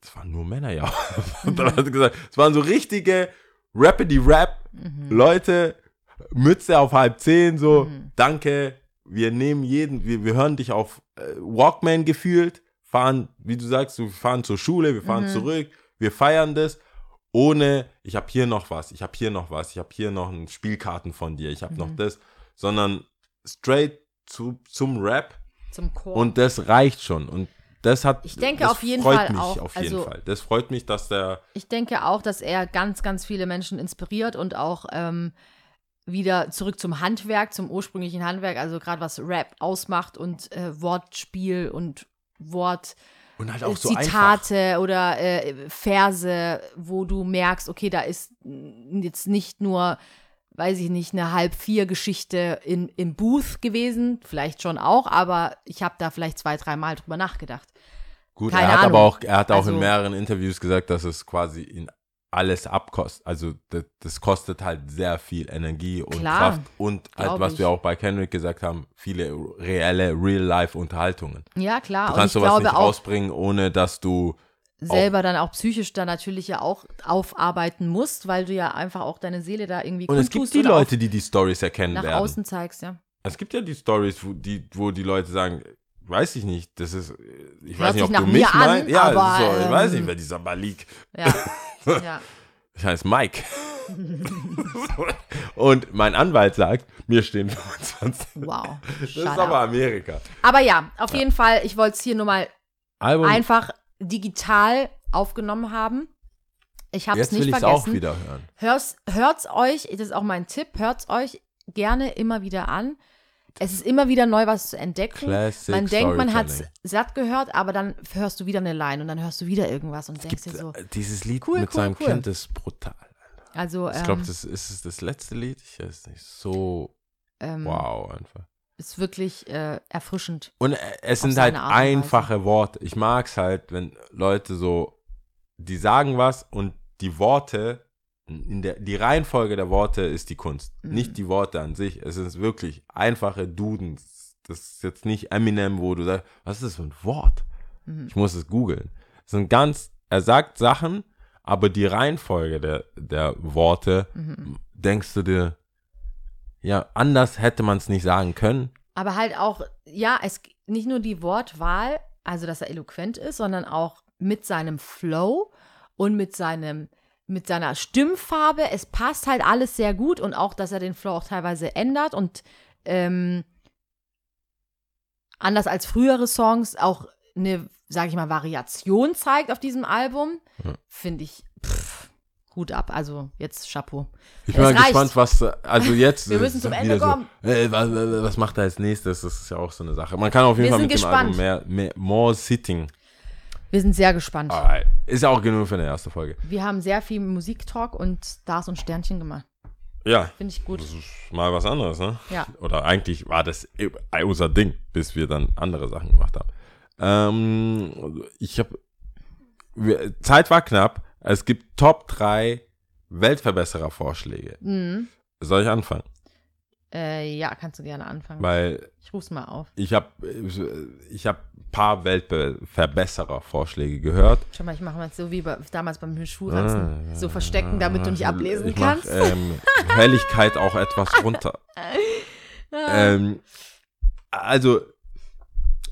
das waren nur Männer, ja. Und dann hat er gesagt, es waren so richtige Rappity Rap Leute, Mütze auf halb zehn, so, danke, wir nehmen jeden, wir, wir hören dich auf äh, Walkman gefühlt, fahren, wie du sagst, wir fahren zur Schule, wir fahren zurück, wir feiern das, ohne, ich habe hier noch was, ich habe hier noch was, ich habe hier noch ein Spielkarten von dir, ich habe noch das, sondern straight zu, zum Rap Zum Chor. und das reicht schon und das hat, Ich denke das auf jeden freut Fall mich auch, auf jeden also- Fall. Das freut mich, dass der Ich denke auch, dass er ganz, ganz viele Menschen inspiriert und auch ähm, wieder zurück zum Handwerk, zum ursprünglichen Handwerk, also gerade was Rap ausmacht und äh, Wortspiel und Wort. und halt äh, auch so einfach. Zitate oder äh, Verse, wo du merkst, okay, da ist jetzt nicht nur, weiß ich nicht, eine halb vier Geschichte in, im Booth gewesen, vielleicht schon auch, aber ich habe da vielleicht zwei, dreimal drüber nachgedacht. Gut, Keine er hat Ahnung. aber auch, er hat auch Also- in mehreren Interviews gesagt, dass es quasi ihn alles abkostet. Also das, das kostet halt sehr viel Energie und Klar, Kraft und halt, was ich. wir auch bei Kendrick gesagt haben, viele reelle Real-Life-Unterhaltungen. Ja, klar. Du kannst sowas nicht auch, rausbringen, ohne dass du selber dann auch psychisch da natürlich ja auch aufarbeiten musst, weil du ja einfach auch deine Seele da irgendwie und es gibt die Leute, die die Stories auch erkennen nach werden. außen zeigst, ja. Es gibt ja die Stories, wo die, wo die Leute sagen, weiß ich nicht, das ist, ich Hört weiß nicht, ob du nach mich an, meinst. Ja, aber, so, ich weiß ähm, nicht, wer dieser Malik. Ja. ja. Ich heiße Mike. und mein Anwalt sagt, mir stehen 25. Wow. Das ist aber Amerika. Aber ja, auf jeden Fall, ich wollte es hier nur mal Album, einfach digital aufgenommen haben. Ich habe es jetzt will nicht ich es vergessen. auch wieder hören. Hört's, hört's euch, das ist auch mein Tipp, hört's euch gerne immer wieder an. Es ist immer wieder neu was zu entdecken. Classic man denkt, man hat es satt gehört, aber dann hörst du wieder eine Line und dann hörst du wieder irgendwas und denkst dir so. Äh, Dieses Lied Cool, mit cool, seinem cool. Kind ist brutal. Also, Ich glaube, ähm, das ist es das letzte Lied. Ich weiß nicht. So ähm, wow einfach. Ist wirklich äh, erfrischend. Und äh, es sind halt einfache Worte. Ich mag es halt, wenn Leute so, die sagen was und die Worte, in der, die Reihenfolge der Worte ist die Kunst. Mhm. Nicht die Worte an sich. Es ist wirklich einfache Dudens. Das ist jetzt nicht Eminem, wo du sagst, was ist das für ein Wort? Mhm. Ich muss es googeln. Es sind ganz, er sagt Sachen, aber die Reihenfolge der, der Worte, Mhm. denkst du dir, ja, anders hätte man es nicht sagen können. Aber halt auch, ja, es nicht nur die Wortwahl, also dass er eloquent ist, sondern auch mit seinem Flow und mit seinem mit seiner Stimmfarbe. Es passt halt alles sehr gut und auch, dass er den Flow auch teilweise ändert und ähm, anders als frühere Songs auch eine, sage ich mal, Variation zeigt auf diesem Album, Ja. finde ich pff, Hut ab. Also jetzt Chapeau. Ich bin Es mal reicht. gespannt, was, äh, also jetzt. Wir äh, müssen zum wieder Ende so, kommen. Äh, was, was macht er als nächstes? Das ist ja auch so eine Sache. Man kann auf jeden Wir Fall mit gespannt. dem Album mehr, mehr, more sitting. Wir sind sehr gespannt. Alright. Ist ja auch genug für eine erste Folge. Wir haben sehr viel Musiktalk und Stars und Sternchen gemacht. Ja, Finde ich gut. das ist mal was anderes, ne? Ja. Oder eigentlich war das unser Ding, bis wir dann andere Sachen gemacht haben. Ähm, ich habe, Zeit war knapp. Es gibt Top 3 Weltverbesserer-Vorschläge. Mhm. Soll ich anfangen? Äh, ja, kannst du gerne anfangen. Weil ich ruf's mal auf. ich habe ich hab ein paar Weltverbesserer-Vorschläge gehört. Schau mal, ich mache mal so wie bei, damals beim Schuhranzen. so verstecken, damit du nicht ablesen ich mach, kannst. Ähm, Helligkeit auch etwas runter. ähm, also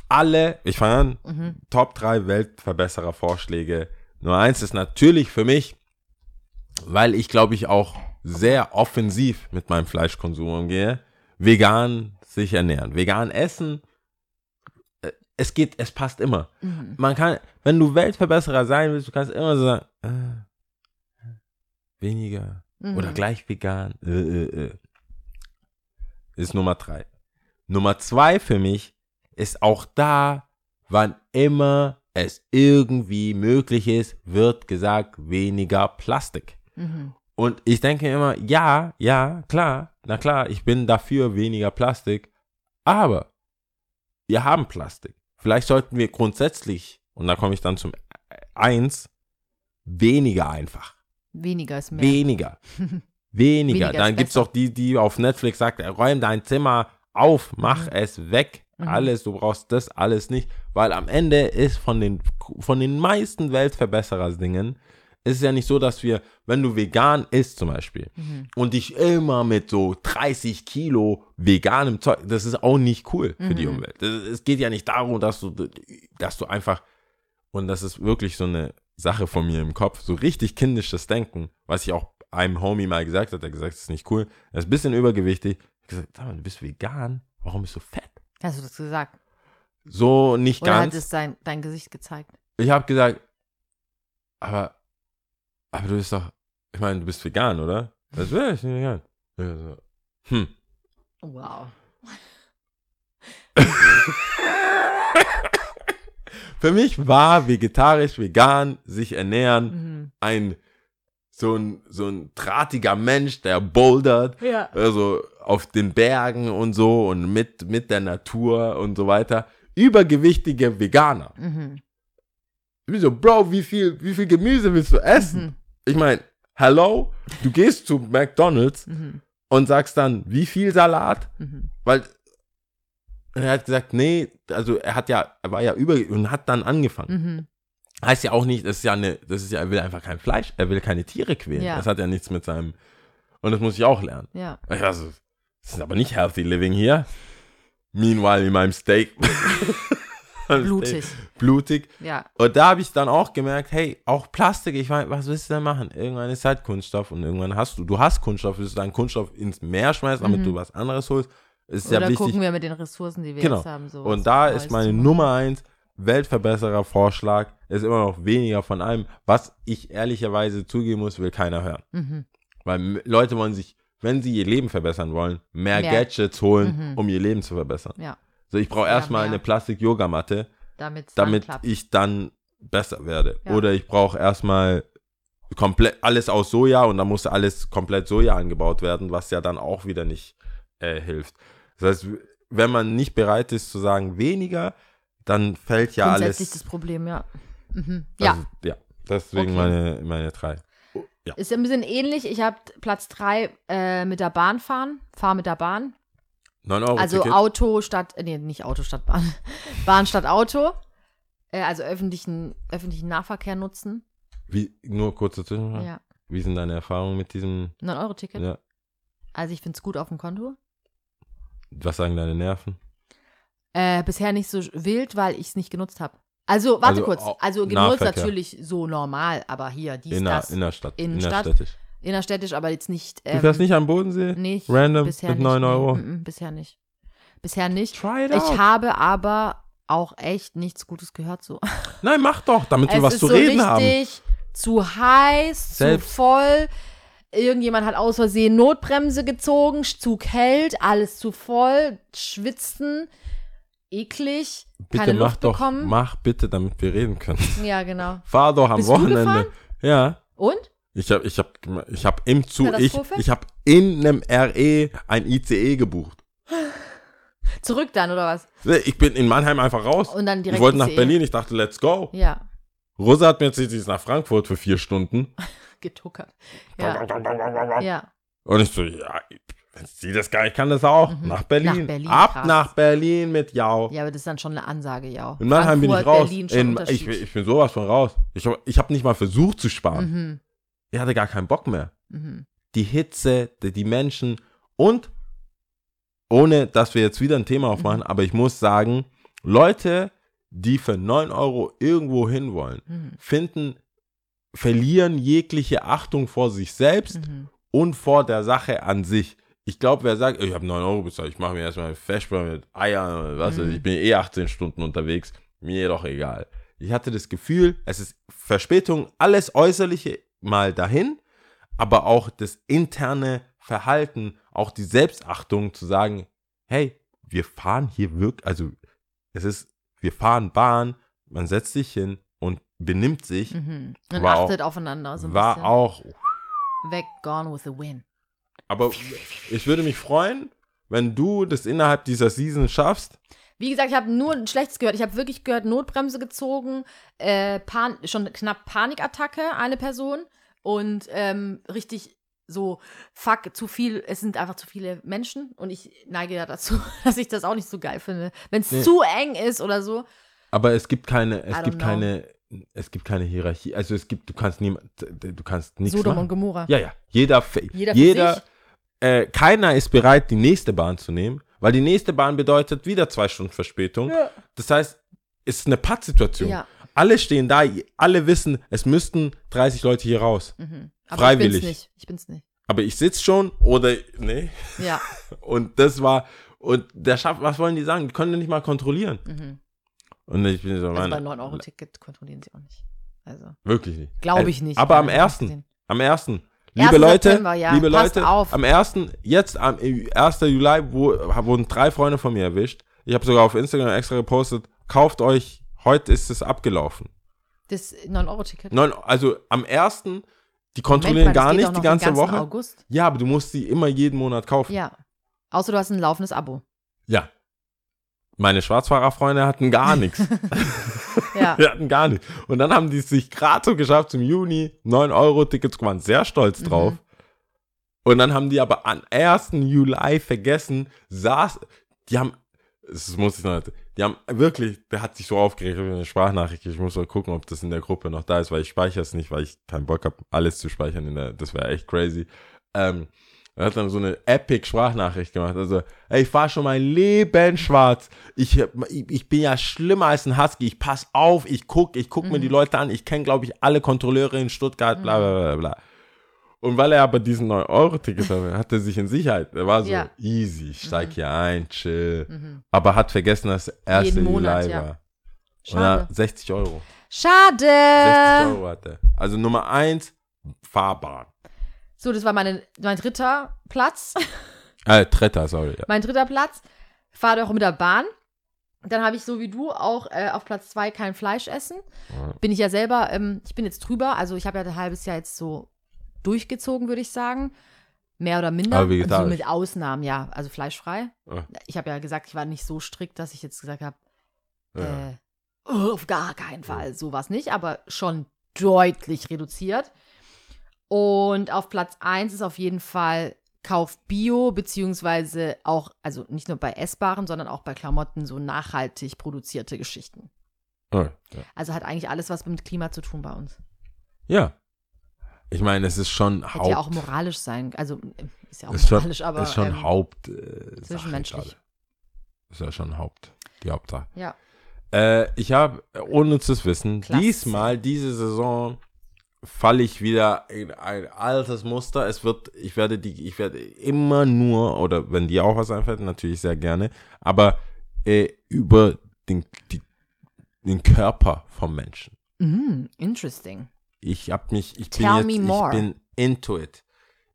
alle, ich fange an, Mhm. Top 3 Weltverbesserer-Vorschläge. Nummer eins ist natürlich für mich, weil ich glaube ich auch sehr offensiv mit meinem Fleischkonsum umgehe, vegan sich ernähren. Vegan essen, äh, es geht, es passt immer. Mhm. Man kann, wenn du Weltverbesserer sein willst, du kannst immer so sagen, äh, weniger Mhm. oder gleich vegan. Äh, äh, äh. Ist Nummer drei. Nummer zwei für mich ist auch da, wann immer es irgendwie möglich ist, wird gesagt, weniger Plastik. Mhm. Und ich denke immer, ja, ja, klar, na klar, ich bin dafür weniger Plastik, aber wir haben Plastik. Vielleicht sollten wir grundsätzlich, und da komme ich dann zum Eins, weniger einfach. Weniger ist mehr. Weniger. Weniger. Weniger Dann gibt es doch die, die auf Netflix sagt, räum dein Zimmer auf, mach Mhm. es weg. Mhm. Alles, du brauchst das alles nicht. Weil am Ende ist von den, von den meisten Weltverbesserer-Dingen, ist es ja nicht so, dass wir, wenn du vegan isst zum Beispiel, Mhm. und dich immer mit so 30 Kilo veganem Zeug, das ist auch nicht cool für die Mhm. Umwelt. Es geht ja nicht darum, dass du, dass du einfach, und das ist wirklich so eine Sache von mir im Kopf, so richtig kindisches Denken, was ich auch einem Homie mal gesagt hat, der gesagt, das ist nicht cool, er ist ein bisschen übergewichtig. Ich gesagt, sag mal, du bist vegan, warum bist du fett? Hast du das gesagt? So nicht Oder hat ganz. es dein, dein Gesicht gezeigt? Ich habe gesagt, aber, aber du bist doch, ich meine, du bist vegan, oder? Das wäre ich nicht vegan. So. Hm. Wow. Für mich war vegetarisch, vegan, sich ernähren Mhm. ein so ein, so ein drahtiger Mensch, der bouldert, Ja. also auf den Bergen und so und mit, mit der Natur und so weiter. Übergewichtige Veganer. Mhm. Wie so, Bro, wie viel, wie viel Gemüse willst du essen? Mhm. Ich meine, hello, du gehst zu McDonalds Mhm. und sagst dann, wie viel Salat? Mhm. Weil er hat gesagt, nee, also er hat ja, er war ja über und hat dann angefangen. Heißt ja auch nicht, das ist ja eine, das ist ja, er will einfach kein Fleisch, er will keine Tiere quälen. Ja. Das hat ja nichts mit seinem, und das muss ich auch lernen. Ja. Also, das ist aber nicht healthy living hier. Meanwhile in meinem Steak. Blutig. Blutig. Ja. Und da habe ich dann auch gemerkt, hey, auch Plastik, ich meine, was willst du denn machen? Irgendwann ist halt Kunststoff und irgendwann hast du, du hast Kunststoff, willst du deinen Kunststoff ins Meer schmeißen, damit Mhm. du was anderes holst. Ist Oder ja wichtig. gucken wir mit den Ressourcen, die wir Genau. jetzt haben. So Und da ist meine. Nummer eins, Weltverbesserer Vorschlag, ist immer noch weniger von allem, was ich ehrlicherweise zugeben muss, will keiner hören. Mhm. Weil Leute wollen sich, wenn sie ihr Leben verbessern wollen, mehr, Mehr. Gadgets holen, Mhm. um ihr Leben zu verbessern. Ja. So, ich brauche erstmal eine Plastik-Yogamatte, Damit, klappt. ich dann besser werde. Ja. Oder ich brauche erstmal komplett alles aus Soja und dann muss alles komplett Soja angebaut werden, was ja dann auch wieder nicht äh, hilft. Das heißt, wenn man nicht bereit ist zu sagen weniger, dann fällt ja Grundsätzlich alles. das Problem, ja. Mhm. Ja, Also, ja. Deswegen Okay. meine, meine drei. Ja. ist ein bisschen ähnlich. Ich habe Platz drei äh, mit der Bahn fahren. Fahr mit der Bahn. 9 Euro. Also Ticket. Auto statt, nee, nicht Auto statt Bahn. Bahn statt Auto. Äh, also öffentlichen, öffentlichen Nahverkehr nutzen. Wie, nur kurze Zwischenfrage. Ja. Wie sind deine Erfahrungen mit diesem? 9-Euro-Ticket. Ja. Also ich finde es gut auf dem Konto. Was sagen deine Nerven? Äh, bisher nicht so wild, weil ich es nicht genutzt habe. Also, warte Also kurz. Also genutzt natürlich so normal, aber hier, dies, Inner, das. Innerstadt. Innenstadt. Innerstädtisch. Innerstädtisch, aber jetzt nicht. Du fährst nicht am Bodensee? Nicht. Random bisher mit nicht, 9 nee. Euro? Mm, mm, bisher nicht. Bisher nicht. Try it Ich out. habe aber auch echt nichts Gutes gehört so. Nein, mach doch, damit wir es was zu so reden haben. richtig zu heiß, Selbst- zu voll. Irgendjemand hat aus Versehen Notbremse gezogen, Zug hält, alles zu voll, schwitzen, eklig, Bitte keine mach Luft doch, bekommen. mach bitte, damit wir reden können. Ja, genau. Fahr doch am Bist Wochenende. Ja. Und? Ich habe ich hab, ich hab im Zug, ich, ich habe in einem RE ein ICE gebucht. Zurück dann, oder was? Ich bin in Mannheim einfach raus. Und dann direkt ich wollte nach ICE. Berlin, ich dachte, let's go. Ja, Rosa hat mir erzählt, sie ist nach Frankfurt für vier Stunden. getuckert. Ja, ja. Und ich so, ja, sie das gar nicht kann, das auch. Mhm. Nach Berlin. Nach Berlin, Ab krass. nach Berlin mit Jau. Ja, aber das ist dann schon eine Ansage, ja. In Mannheim bin ich raus. In, ich, ich bin sowas von raus. Ich, ich habe nicht mal versucht zu sparen. Mhm, Ich hatte gar keinen Bock mehr. mhm. Die Hitze, die, die Menschen und ohne, dass wir jetzt wieder ein Thema aufmachen, aber ich muss sagen, Leute, die für 9 Euro irgendwo hinwollen, Mhm. finden, verlieren jegliche Achtung vor sich selbst Mhm. und vor der Sache an sich. Ich glaube, wer sagt, ich habe 9 Euro bezahlt, ich mache mir erstmal ein Feschbar mit Eiern, was weiß Mhm. ich, ich bin eh 18 Stunden unterwegs, mir doch egal. Ich hatte das Gefühl, es ist Verspätung, alles Äußerliche mal dahin, aber auch das interne Verhalten, auch die Selbstachtung zu sagen, hey, wir fahren hier wirklich, also es ist, wir fahren Bahn, man setzt sich hin und benimmt sich, Mhm. Und War auch- achtet aufeinander so ein war bisschen. auch weg, gone with the win. Aber ich würde mich freuen, wenn du das innerhalb dieser Season schaffst. Wie gesagt, ich habe nur ein Schlechtes gehört. Ich habe wirklich gehört, Notbremse gezogen, äh, schon knapp Panikattacke, eine Person. Und ähm, richtig so, fuck, zu viel, es sind einfach zu viele Menschen. Und ich neige ja dazu, dass ich das auch nicht so geil finde. Wenn es Nee. zu eng ist oder so. Aber es gibt keine, es gibt know. keine, es gibt keine Hierarchie. Also es gibt, du kannst niemand, du kannst nichts Sodom machen. und Gomorra. Ja, ja. Jeder, Jeder jeder. Äh, keiner ist bereit, die nächste Bahn zu nehmen, weil die nächste Bahn bedeutet wieder zwei Stunden Verspätung. Ja. Das heißt, es ist eine Pattsituation. Ja. Alle stehen da, alle wissen, es müssten 30 Leute hier raus. Mhm. Aber Freiwillig. Ich bin's nicht. Ich bin's nicht. Aber ich sitze schon oder, nee. Ja. Und das war, und der Schaff, was wollen die sagen? Die können nicht mal kontrollieren. Mhm. Und ich bin so, Also meine, bei 9-Euro-Ticket kontrollieren sie auch nicht. Also, wirklich nicht. glaube Äh, ich nicht. Aber am ich ersten, am ersten. 1. Liebe Leute, September, ja. liebe Passt Leute, auf. am ersten, jetzt am 1. Juli wo, wurden drei Freunde von mir erwischt. Ich habe sogar auf Instagram extra gepostet, kauft euch, heute ist es abgelaufen. Das 9-Euro-Ticket. Neun, also am ersten, die Moment kontrollieren mal, gar nicht die ganze Woche. August. Ja, aber du musst sie immer jeden Monat kaufen. Ja. Außer du hast ein laufendes Abo. Ja. Meine Schwarzfahrerfreunde hatten gar nichts. Ja. Die hatten gar nichts. Und dann haben die es sich gerade so geschafft zum Juni. 9 Euro Tickets, waren sehr stolz drauf. Mhm. Und dann haben die aber am 1. Juli vergessen, saß, die haben, das muss ich noch, die haben wirklich, der hat sich so aufgeregt, hab eine Sprachnachricht, ich muss mal gucken, ob das in der Gruppe noch da ist, weil ich speichere es nicht, weil ich keinen Bock habe, alles zu speichern, in der, das wäre echt crazy. Ähm, er hat dann so eine epic Sprachnachricht gemacht. Also, ey, ich fahr schon mein Leben schwarz. Ich, ich, bin ja schlimmer als ein Husky. Ich pass auf, ich guck, ich guck mir die Leute an. Ich kenne, glaube ich, alle Kontrolleure in Stuttgart, bla, bla, bla, bla. Und weil er aber diesen 9-Euro-Ticket hatte, hat er sich in Sicherheit. Er war so Ja. easy, ich steig hier ein, chill. Mhm. Aber hat vergessen, dass 1. Jeden Monat, Juli ja. war. Und Schade. er, 60 Euro. 60 Schade. Euro hat er. Also Nummer 1, Fahrbahn. So, das war meine, mein dritter Platz. Äh, Tretter, sorry. Ja. mein dritter Platz. Fahre doch mit der Bahn. Dann habe ich so wie du auch äh, auf Platz zwei kein Fleisch essen. Bin ich ja selber, ähm, ich bin jetzt drüber. Also ich habe ja ein halbes Jahr jetzt so durchgezogen, würde ich sagen. Mehr oder minder. Aber. Also mit Ausnahmen, ja. Also fleischfrei. Ja. Ich habe ja gesagt, ich war nicht so strikt, dass ich jetzt gesagt habe, Ja. äh, oh, auf gar keinen Fall. Sowas nicht, aber schon deutlich reduziert. Und auf Platz 1 ist auf jeden Fall Kauf Bio, beziehungsweise auch, also nicht nur bei Essbaren, sondern auch bei Klamotten, so nachhaltig produzierte Geschichten. Oh, ja. Also hat eigentlich alles was mit Klima zu tun bei uns. ja. Ich meine, es ist schon Hätte Haupt. ja auch moralisch sein. Also ist ja auch ist schon, moralisch, aber. ist schon ähm, Haupt. Äh, zwischenmenschlich. Ist ja schon Haupt. Die Hauptsache. Ja. Äh, ich habe, ohne zu wissen, Klasse. diesmal, diese Saison, falle ich wieder in ein altes Muster. Es wird, ich werde die, ich werde immer nur, oder wenn dir auch was einfällt, natürlich sehr gerne, aber äh, über den, die, den Körper vom Menschen. Mm, interesting. Ich habe mich, ich Tell bin jetzt, ich bin into it.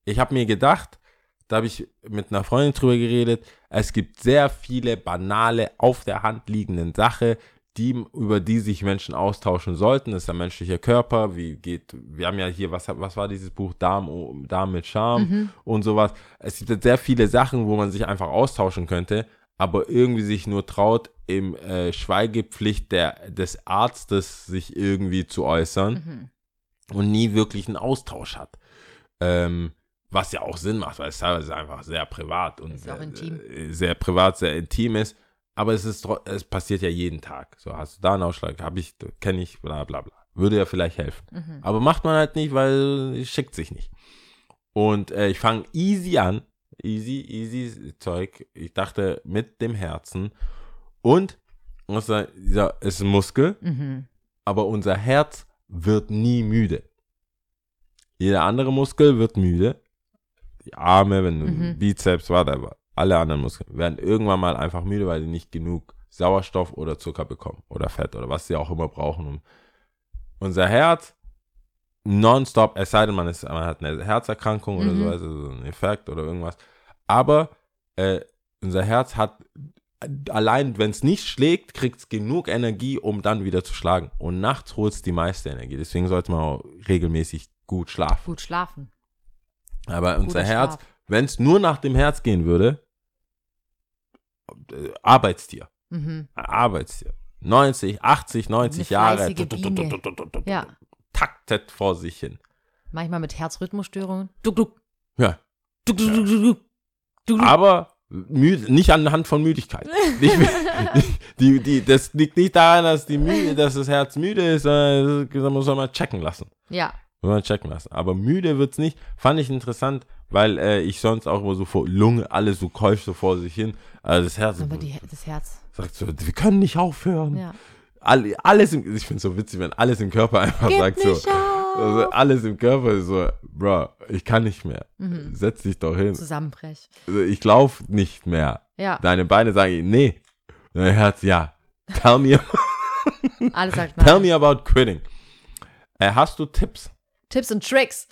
Ich habe mir gedacht, da habe ich mit einer Freundin drüber geredet, es gibt sehr viele banale, auf der Hand liegenden Sachen, die, über die sich Menschen austauschen sollten. Ist der menschliche Körper, wie geht, wir haben ja hier, was, was war dieses Buch, Darm, Darm mit Charme und sowas. Es gibt sehr viele Sachen, wo man sich einfach austauschen könnte, aber irgendwie sich nur traut, im äh, Schweigepflicht der, des Arztes sich irgendwie zu äußern Mhm. und nie wirklich einen Austausch hat. Ähm, was ja auch Sinn macht, weil es teilweise einfach sehr privat und sehr, äh, sehr privat, sehr intim ist. Aber es ist es passiert ja jeden Tag. So hast du da einen Ausschlag, habe ich, kenne ich, bla bla bla. Würde ja vielleicht helfen. Mhm. Aber macht man halt nicht, weil es schickt sich nicht. Und äh, ich fange easy an. Easy, easy Zeug. Ich dachte mit dem Herzen. Und dieser ist ein Muskel Mhm. aber unser Herz wird nie müde. Jeder andere Muskel wird müde. Die Arme, wenn du Mhm. Bizeps, whatever. Alle anderen Muskeln werden irgendwann mal einfach müde, weil die nicht genug Sauerstoff oder Zucker bekommen oder Fett oder was sie auch immer brauchen. Um unser Herz nonstop, es sei denn, man, ist, man hat eine Herzerkrankung oder Mhm. so, also so ein Infekt oder irgendwas. Aber äh, unser Herz hat allein, wenn es nicht schlägt, kriegt es genug Energie, um dann wieder zu schlagen. Und nachts holt es die meiste Energie. Deswegen sollte man auch regelmäßig gut schlafen. Gut schlafen. Aber unser Guter Herz, Stab. wenn es nur nach dem Herz gehen würde, äh, Arbeitstier. Mhm. Arbeitstier. 90, 80, 90 Eine Jahre. Ja. Taktet vor sich hin. Manchmal mit Herzrhythmusstörungen. Duck, duck, Ja. duck, duck, duck, duck, duck. Aber nicht anhand von Müdigkeit. Nicht, die, die, das liegt nicht daran, dass, die müde, dass das Herz müde ist, sondern das muss man mal checken lassen. Ja, Muss man checken lassen. Aber müde wird's nicht. Fand ich interessant, weil äh, ich sonst auch immer so vor Lunge, alles so keucht so vor sich hin. Also das Herz aber die, das Herz. sagt so, wir können nicht aufhören. Ja. Alle, alles im, ich finde so witzig, wenn alles im Körper einfach Gib sagt so. Also alles im Körper ist so, bro, ich kann nicht mehr. Mhm. Setz dich doch hin. Zusammenbrech. Also ich laufe nicht mehr. Ja, Deine Beine sagen, nee. Dein Herz, ja. Tell me, alles sagt tell nein. me about quitting. Äh, hast du Tipps? Tipps und Tricks.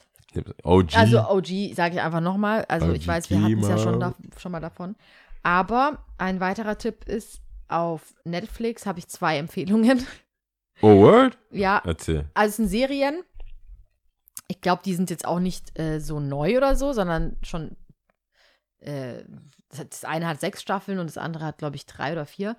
OG? Also OG sage ich einfach nochmal. Also ich OG weiß, wir hatten es ja schon, da, schon mal davon. Aber ein weiterer Tipp ist, auf Netflix habe ich zwei Empfehlungen. oh, word? Ja, Erzähl. also es sind Serien. Ich glaube, die sind jetzt auch nicht äh, so neu oder so, sondern schon. Äh, das eine hat sechs Staffeln und das andere hat, glaube ich, drei oder vier.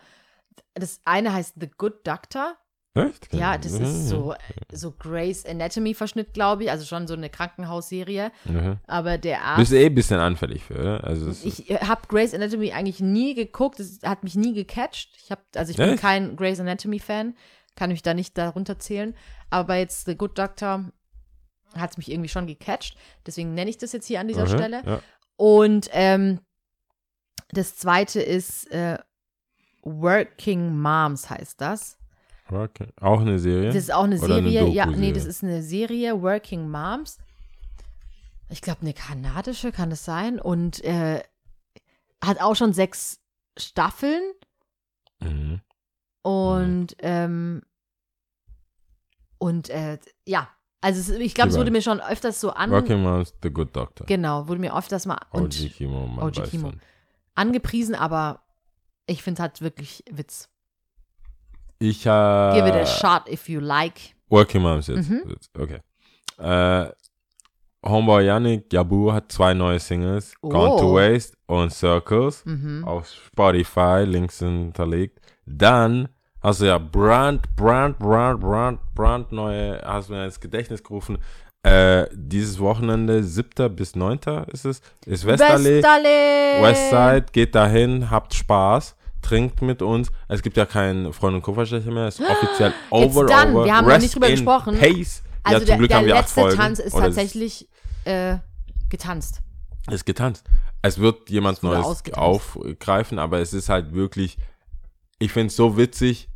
Das eine heißt The Good Doctor. Echt? Ja, das ist so, so Grey's Anatomy-Verschnitt, glaube ich. Also schon so eine Krankenhausserie. Mhm. Aber der Bist Arzt. du eh ein bisschen anfällig für, oder? Also Ich habe Grey's Anatomy eigentlich nie geguckt. Es hat mich nie gecatcht. Ich hab, also ich bin Echt? kein Grey's Anatomy-Fan. Kann mich da nicht darunter zählen. Aber jetzt The Good Doctor hat es mich irgendwie schon gecatcht. Deswegen nenne ich das jetzt hier an dieser Mhm, Stelle. Ja. Und ähm, das zweite ist äh, Working Moms heißt das. Okay. Auch eine Serie? Das ist auch eine Oder eine Serie. ja, nee, das ist eine Serie, Working Moms. Ich glaube, eine kanadische kann es sein. Und äh, hat auch schon sechs Staffeln. Mhm. Und, ähm, und äh, ja, also ich glaube, es wurde mir schon öfters so an. Working Moms, The Good Doctor. Genau, wurde mir öfters mal und OG Kimo, OG Kimo. angepriesen, aber ich finde es halt wirklich Witz. Ich habe. Give it a shot if you like. Working Moms jetzt. Mhm. jetzt. Okay. Äh, Homeboy Yannick Yabu hat zwei neue Singles. Gone to Oh. Waste und Circles. Mhm. Auf Spotify, Links hinterlegt. Dann hast du ja brand, brand, brand, brand, brand neue, hast du mir ins Gedächtnis gerufen. Äh, dieses Wochenende, 7. bis 9. ist es, ist Westerlee. Westerlee! Westside, geht dahin, habt Spaß, trinkt mit uns. Es gibt ja keinen Freund und Kupferstecher mehr, es ist offiziell over, done. over. Wir haben noch Rest nicht drüber in gesprochen. Pace. Also ja, zum der, Glück der haben wir acht letzte. Tanz ist es tatsächlich äh, getanzt. ist getanzt. Es wird jemand Es Neues ausgetanzt. aufgreifen, aber es ist halt wirklich, ich finde es so witzig.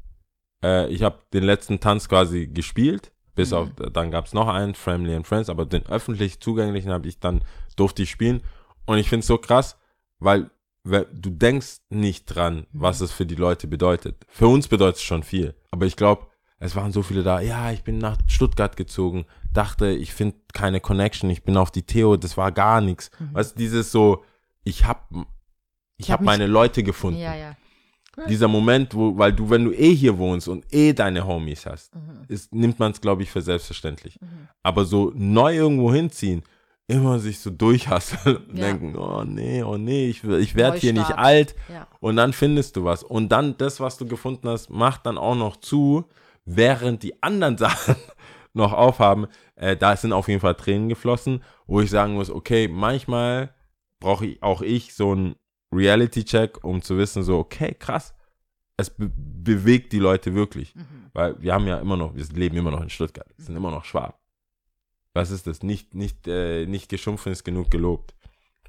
Äh, ich habe den letzten Tanz quasi gespielt, bis Mhm. auf, dann gab es noch einen, Family and Friends, aber den öffentlich zugänglichen habe ich dann, durfte ich spielen. Und ich finde es so krass, weil we- du denkst nicht dran, Mhm. was es für die Leute bedeutet. Für uns bedeutet es schon viel. Aber ich glaube, es waren so viele da, ja, ich bin nach Stuttgart gezogen, dachte, ich finde keine Connection, ich bin auf die Theo, das war gar nichts. Weißt du, dieses so, ich hab, ich, Mhm. Ich hab, hab meine Leute gefunden. Ja, ja. Dieser Moment, wo, weil du, wenn du eh hier wohnst und eh deine Homies hast, Mhm. ist, nimmt man es, glaube ich, für selbstverständlich. Aber so neu irgendwo hinziehen, immer sich so durchhasseln und Ja. denken, oh nee, oh nee, ich, ich werde hier nicht alt. Ja. Und dann findest du was. Und dann das, was du gefunden hast, macht dann auch noch zu, während die anderen Sachen noch aufhaben. Äh, da sind auf jeden Fall Tränen geflossen, wo ich sagen muss, okay, manchmal brauche ich auch ich so einen Reality-Check, um zu wissen, so, okay, krass, es be bewegt die Leute wirklich. Mhm. Weil wir haben ja immer noch, wir leben immer noch in Stuttgart, wir sind immer noch Schwab. Was ist das? Nicht, nicht, äh, nicht geschumpfen ist genug gelobt.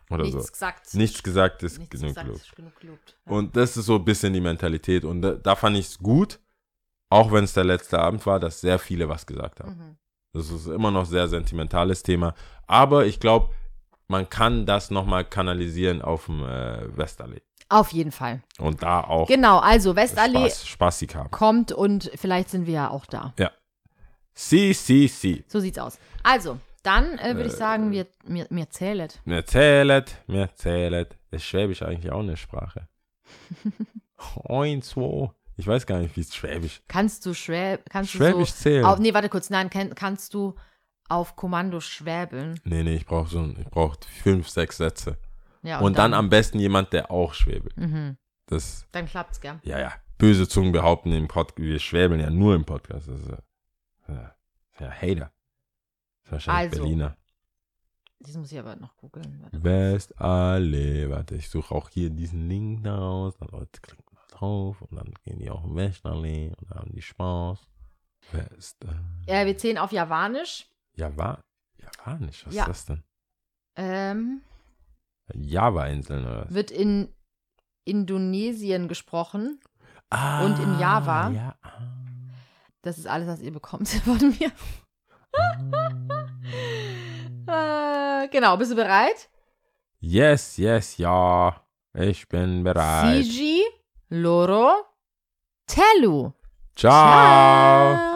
Oder Nichts so. gesagt. Nichts gesagt ist Nichts genug gesagt gelobt. ist genug gelobt. Ja. Und das ist so ein bisschen die Mentalität. Und da, da fand ich es gut, auch wenn es der letzte Abend war, dass sehr viele was gesagt haben. Mhm. Das ist immer noch sehr sentimentales Thema. Aber ich glaube, man kann das nochmal kanalisieren auf dem äh, Westerlee. Auf jeden Fall. Und da auch Genau, also Westallee Spaß, spaßig haben. kommt und vielleicht sind wir ja auch da. Si, si, si. So siecht's aus. Also, dann äh, würde ich Äh, sagen, wir, mir, mir zählet. Mir zählet, mir zählet. Ist Schwäbisch eigentlich auch eine Sprache? Ein, zwei. Ich weiß gar nicht, wie es Schwäbisch. Kannst du Schwäb, kannst Schwäbisch du so, zählen. Au, nee, warte kurz, nein, kann, kannst du auf Kommando schwäbeln. Nee, nee, ich brauche so, ein- ich brauche fünf, sechs Sätze. Ja, Und, dann, am besten jemand, der auch schwäbelt. Mhm. Das, Dann klappt's, gell? ja, ja. Böse Zungen behaupten im Podcast, wir schwäbeln ja nur im Podcast. Das ist ja, ja, Hater. Wahrscheinlich Also. Berliner. Das muss ich aber noch googeln. Warte. Westallee. Warte, ich suche auch hier diesen Link da aus. Dann Leute klicken da drauf und dann gehen die auch in Westallee und haben die Spaß. Westallee. Ja, wir zählen auf Javanisch. Java Javanisch, was Ja. ist das denn? Ähm, Java-Inseln oder was? wird in Indonesien gesprochen. Ah, und in Java? Ja. Das ist alles, was ihr bekommt von mir. Äh, genau, bist du bereit? Yes, yes, ja. Ich bin bereit. Fiji, Loro, Telu. Ciao.